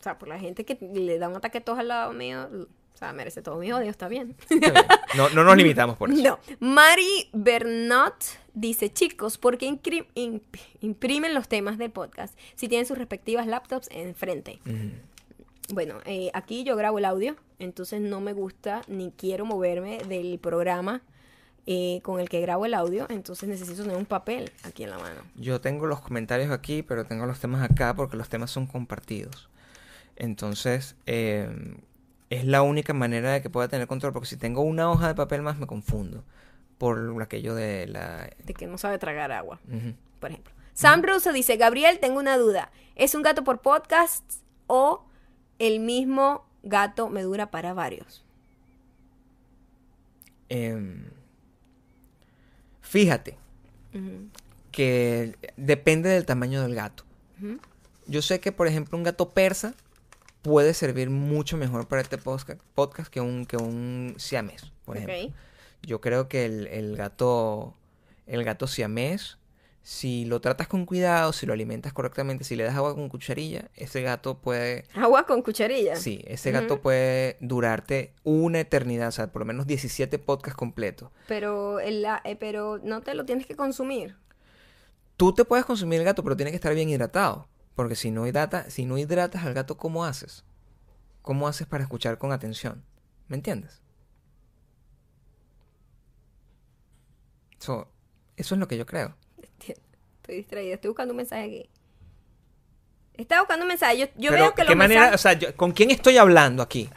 O sea, por la gente que le da un ataque a todos al lado mío, o sea, merece todo mi odio, está bien. Está bien. No, no nos limitamos por eso. No. Mari Bernot dice, chicos, ¿por qué imp- imprimen los temas del podcast si tienen sus respectivas laptops enfrente? Bueno, eh, aquí yo grabo el audio, entonces no me gusta ni quiero moverme del programa eh, con el que grabo el audio, entonces necesito tener un papel aquí en la mano. Yo tengo los comentarios aquí, pero tengo los temas acá porque los temas son compartidos. Entonces, eh, es la única manera de que pueda tener control, porque si tengo una hoja de papel más me confundo por aquello de la... De que no sabe tragar agua, por ejemplo. Sam Russo dice, Gabriel, tengo una duda. ¿Es un gato por podcast o el mismo gato me dura para varios? Em, fíjate que depende del tamaño del gato. Yo sé que, por ejemplo, un gato persa puede servir mucho mejor para este podcast que un, que un siamés, por ejemplo. Yo creo que el, el gato, el gato siamés, si lo tratas con cuidado, si lo alimentas correctamente, si le das agua con cucharilla, ese gato puede, Agua con cucharilla. sí, ese gato puede durarte una eternidad, o sea, por lo menos 17 podcasts completos. Pero, el, eh, pero no te lo tienes que consumir. Tú te puedes consumir el gato, pero tiene que estar bien hidratado, porque si no hidrata, si no hidratas al gato, ¿cómo haces? ¿Cómo haces para escuchar con atención? ¿Me entiendes? So, eso es lo que yo creo. Estoy distraída, estoy buscando un mensaje aquí. Estaba buscando un mensaje. Yo, yo Pero, veo que ¿qué los manera, mensajes... o sea, yo- ¿con quién estoy hablando aquí?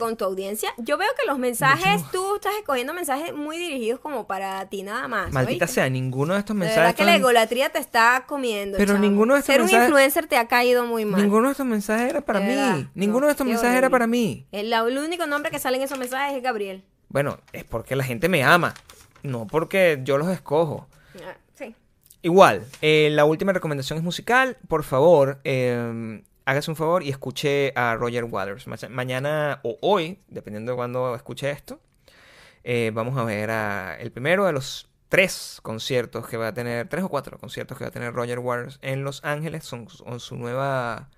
Con tu audiencia, yo veo que los mensajes, tú estás escogiendo mensajes muy dirigidos como para ti nada más. Maldita ¿oíste? sea, ninguno de estos De mensajes. verdad que la egolatría te está comiendo. Pero ninguno de estos Ser un mensajes- influencer te ha caído muy mal. ninguno de estos mensajes era para De mí. verdad, Ninguno no, de estos mensajes era para mí. El, el único nombre que sale en esos mensajes es Gabriel. Bueno, es porque la gente me ama. No porque yo los escojo. Ah, sí. Igual, eh, la última recomendación es musical. Por favor, eh, hágase un favor y escuche a Roger Waters. Ma- mañana o hoy, dependiendo de cuándo escuche esto, eh, vamos a ver a el primero de los tres conciertos que va a tener, tres o cuatro conciertos que va a tener Roger Waters en Los Ángeles. Son, son su nueva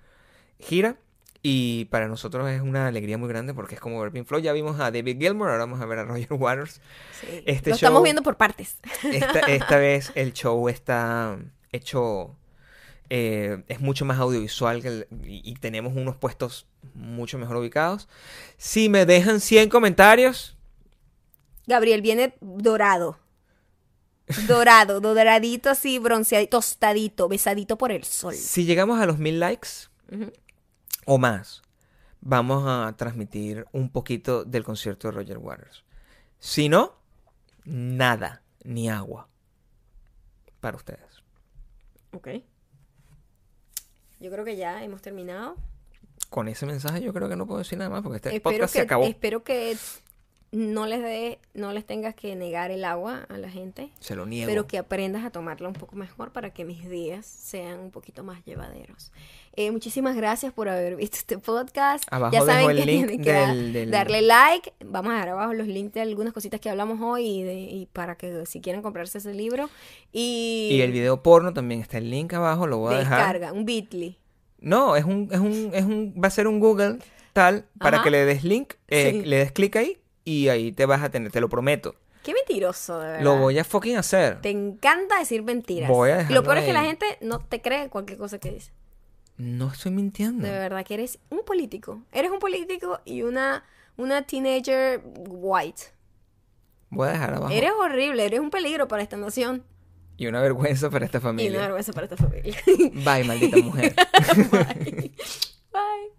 gira. Y para nosotros es una alegría muy grande porque es como ver Pink Floyd. Ya vimos a David Gilmour, ahora vamos a ver a Roger Waters. sí. Este Lo estamos viendo por partes. Esta, esta vez el show está hecho. Eh, es mucho más audiovisual que el- y, y tenemos unos puestos mucho mejor ubicados. Si me dejan 100 comentarios, Gabriel viene dorado. Dorado, doradito así, bronceadito, tostadito, besadito por el sol. si llegamos a los mil likes o más, vamos a transmitir un poquito del concierto de Roger Waters. Si no, nada, ni agua. para ustedes. Ok. Yo creo que ya hemos terminado. Con ese mensaje yo creo que no puedo decir nada más porque este espero podcast que, se acabó. Espero que no les dé, no les tengas que negar el agua a la gente. Se lo niego. Pero que aprendas a tomarla un poco mejor para que mis días sean un poquito más llevaderos. Eh, muchísimas gracias por haber visto este podcast. Abajo ya dejo saben el que link tienen que da- del- del- darle like. Vamos a dejar abajo los links de algunas cositas que hablamos hoy y, de- y para que si quieren comprarse ese libro. Y, Y el video porno también está el link abajo, lo voy a dejar. descarga, un bit.ly. No, es un, es un, es un, va a ser un Google tal para Ajá. que le des link, eh, Sí. le des clic ahí y ahí te vas a tener, te lo prometo. Qué mentiroso, de verdad. Lo voy a fucking hacer. Te encanta decir mentiras. Voy a Lo peor es que la gente no te cree cualquier cosa que dice. No estoy mintiendo. De verdad que eres un político. Eres un político y una, una teenager white. Voy a dejar abajo. Eres horrible, eres un peligro para esta nación. Y una vergüenza para esta Y una familia. vergüenza para esta familia. Bye, maldita mujer. Bye.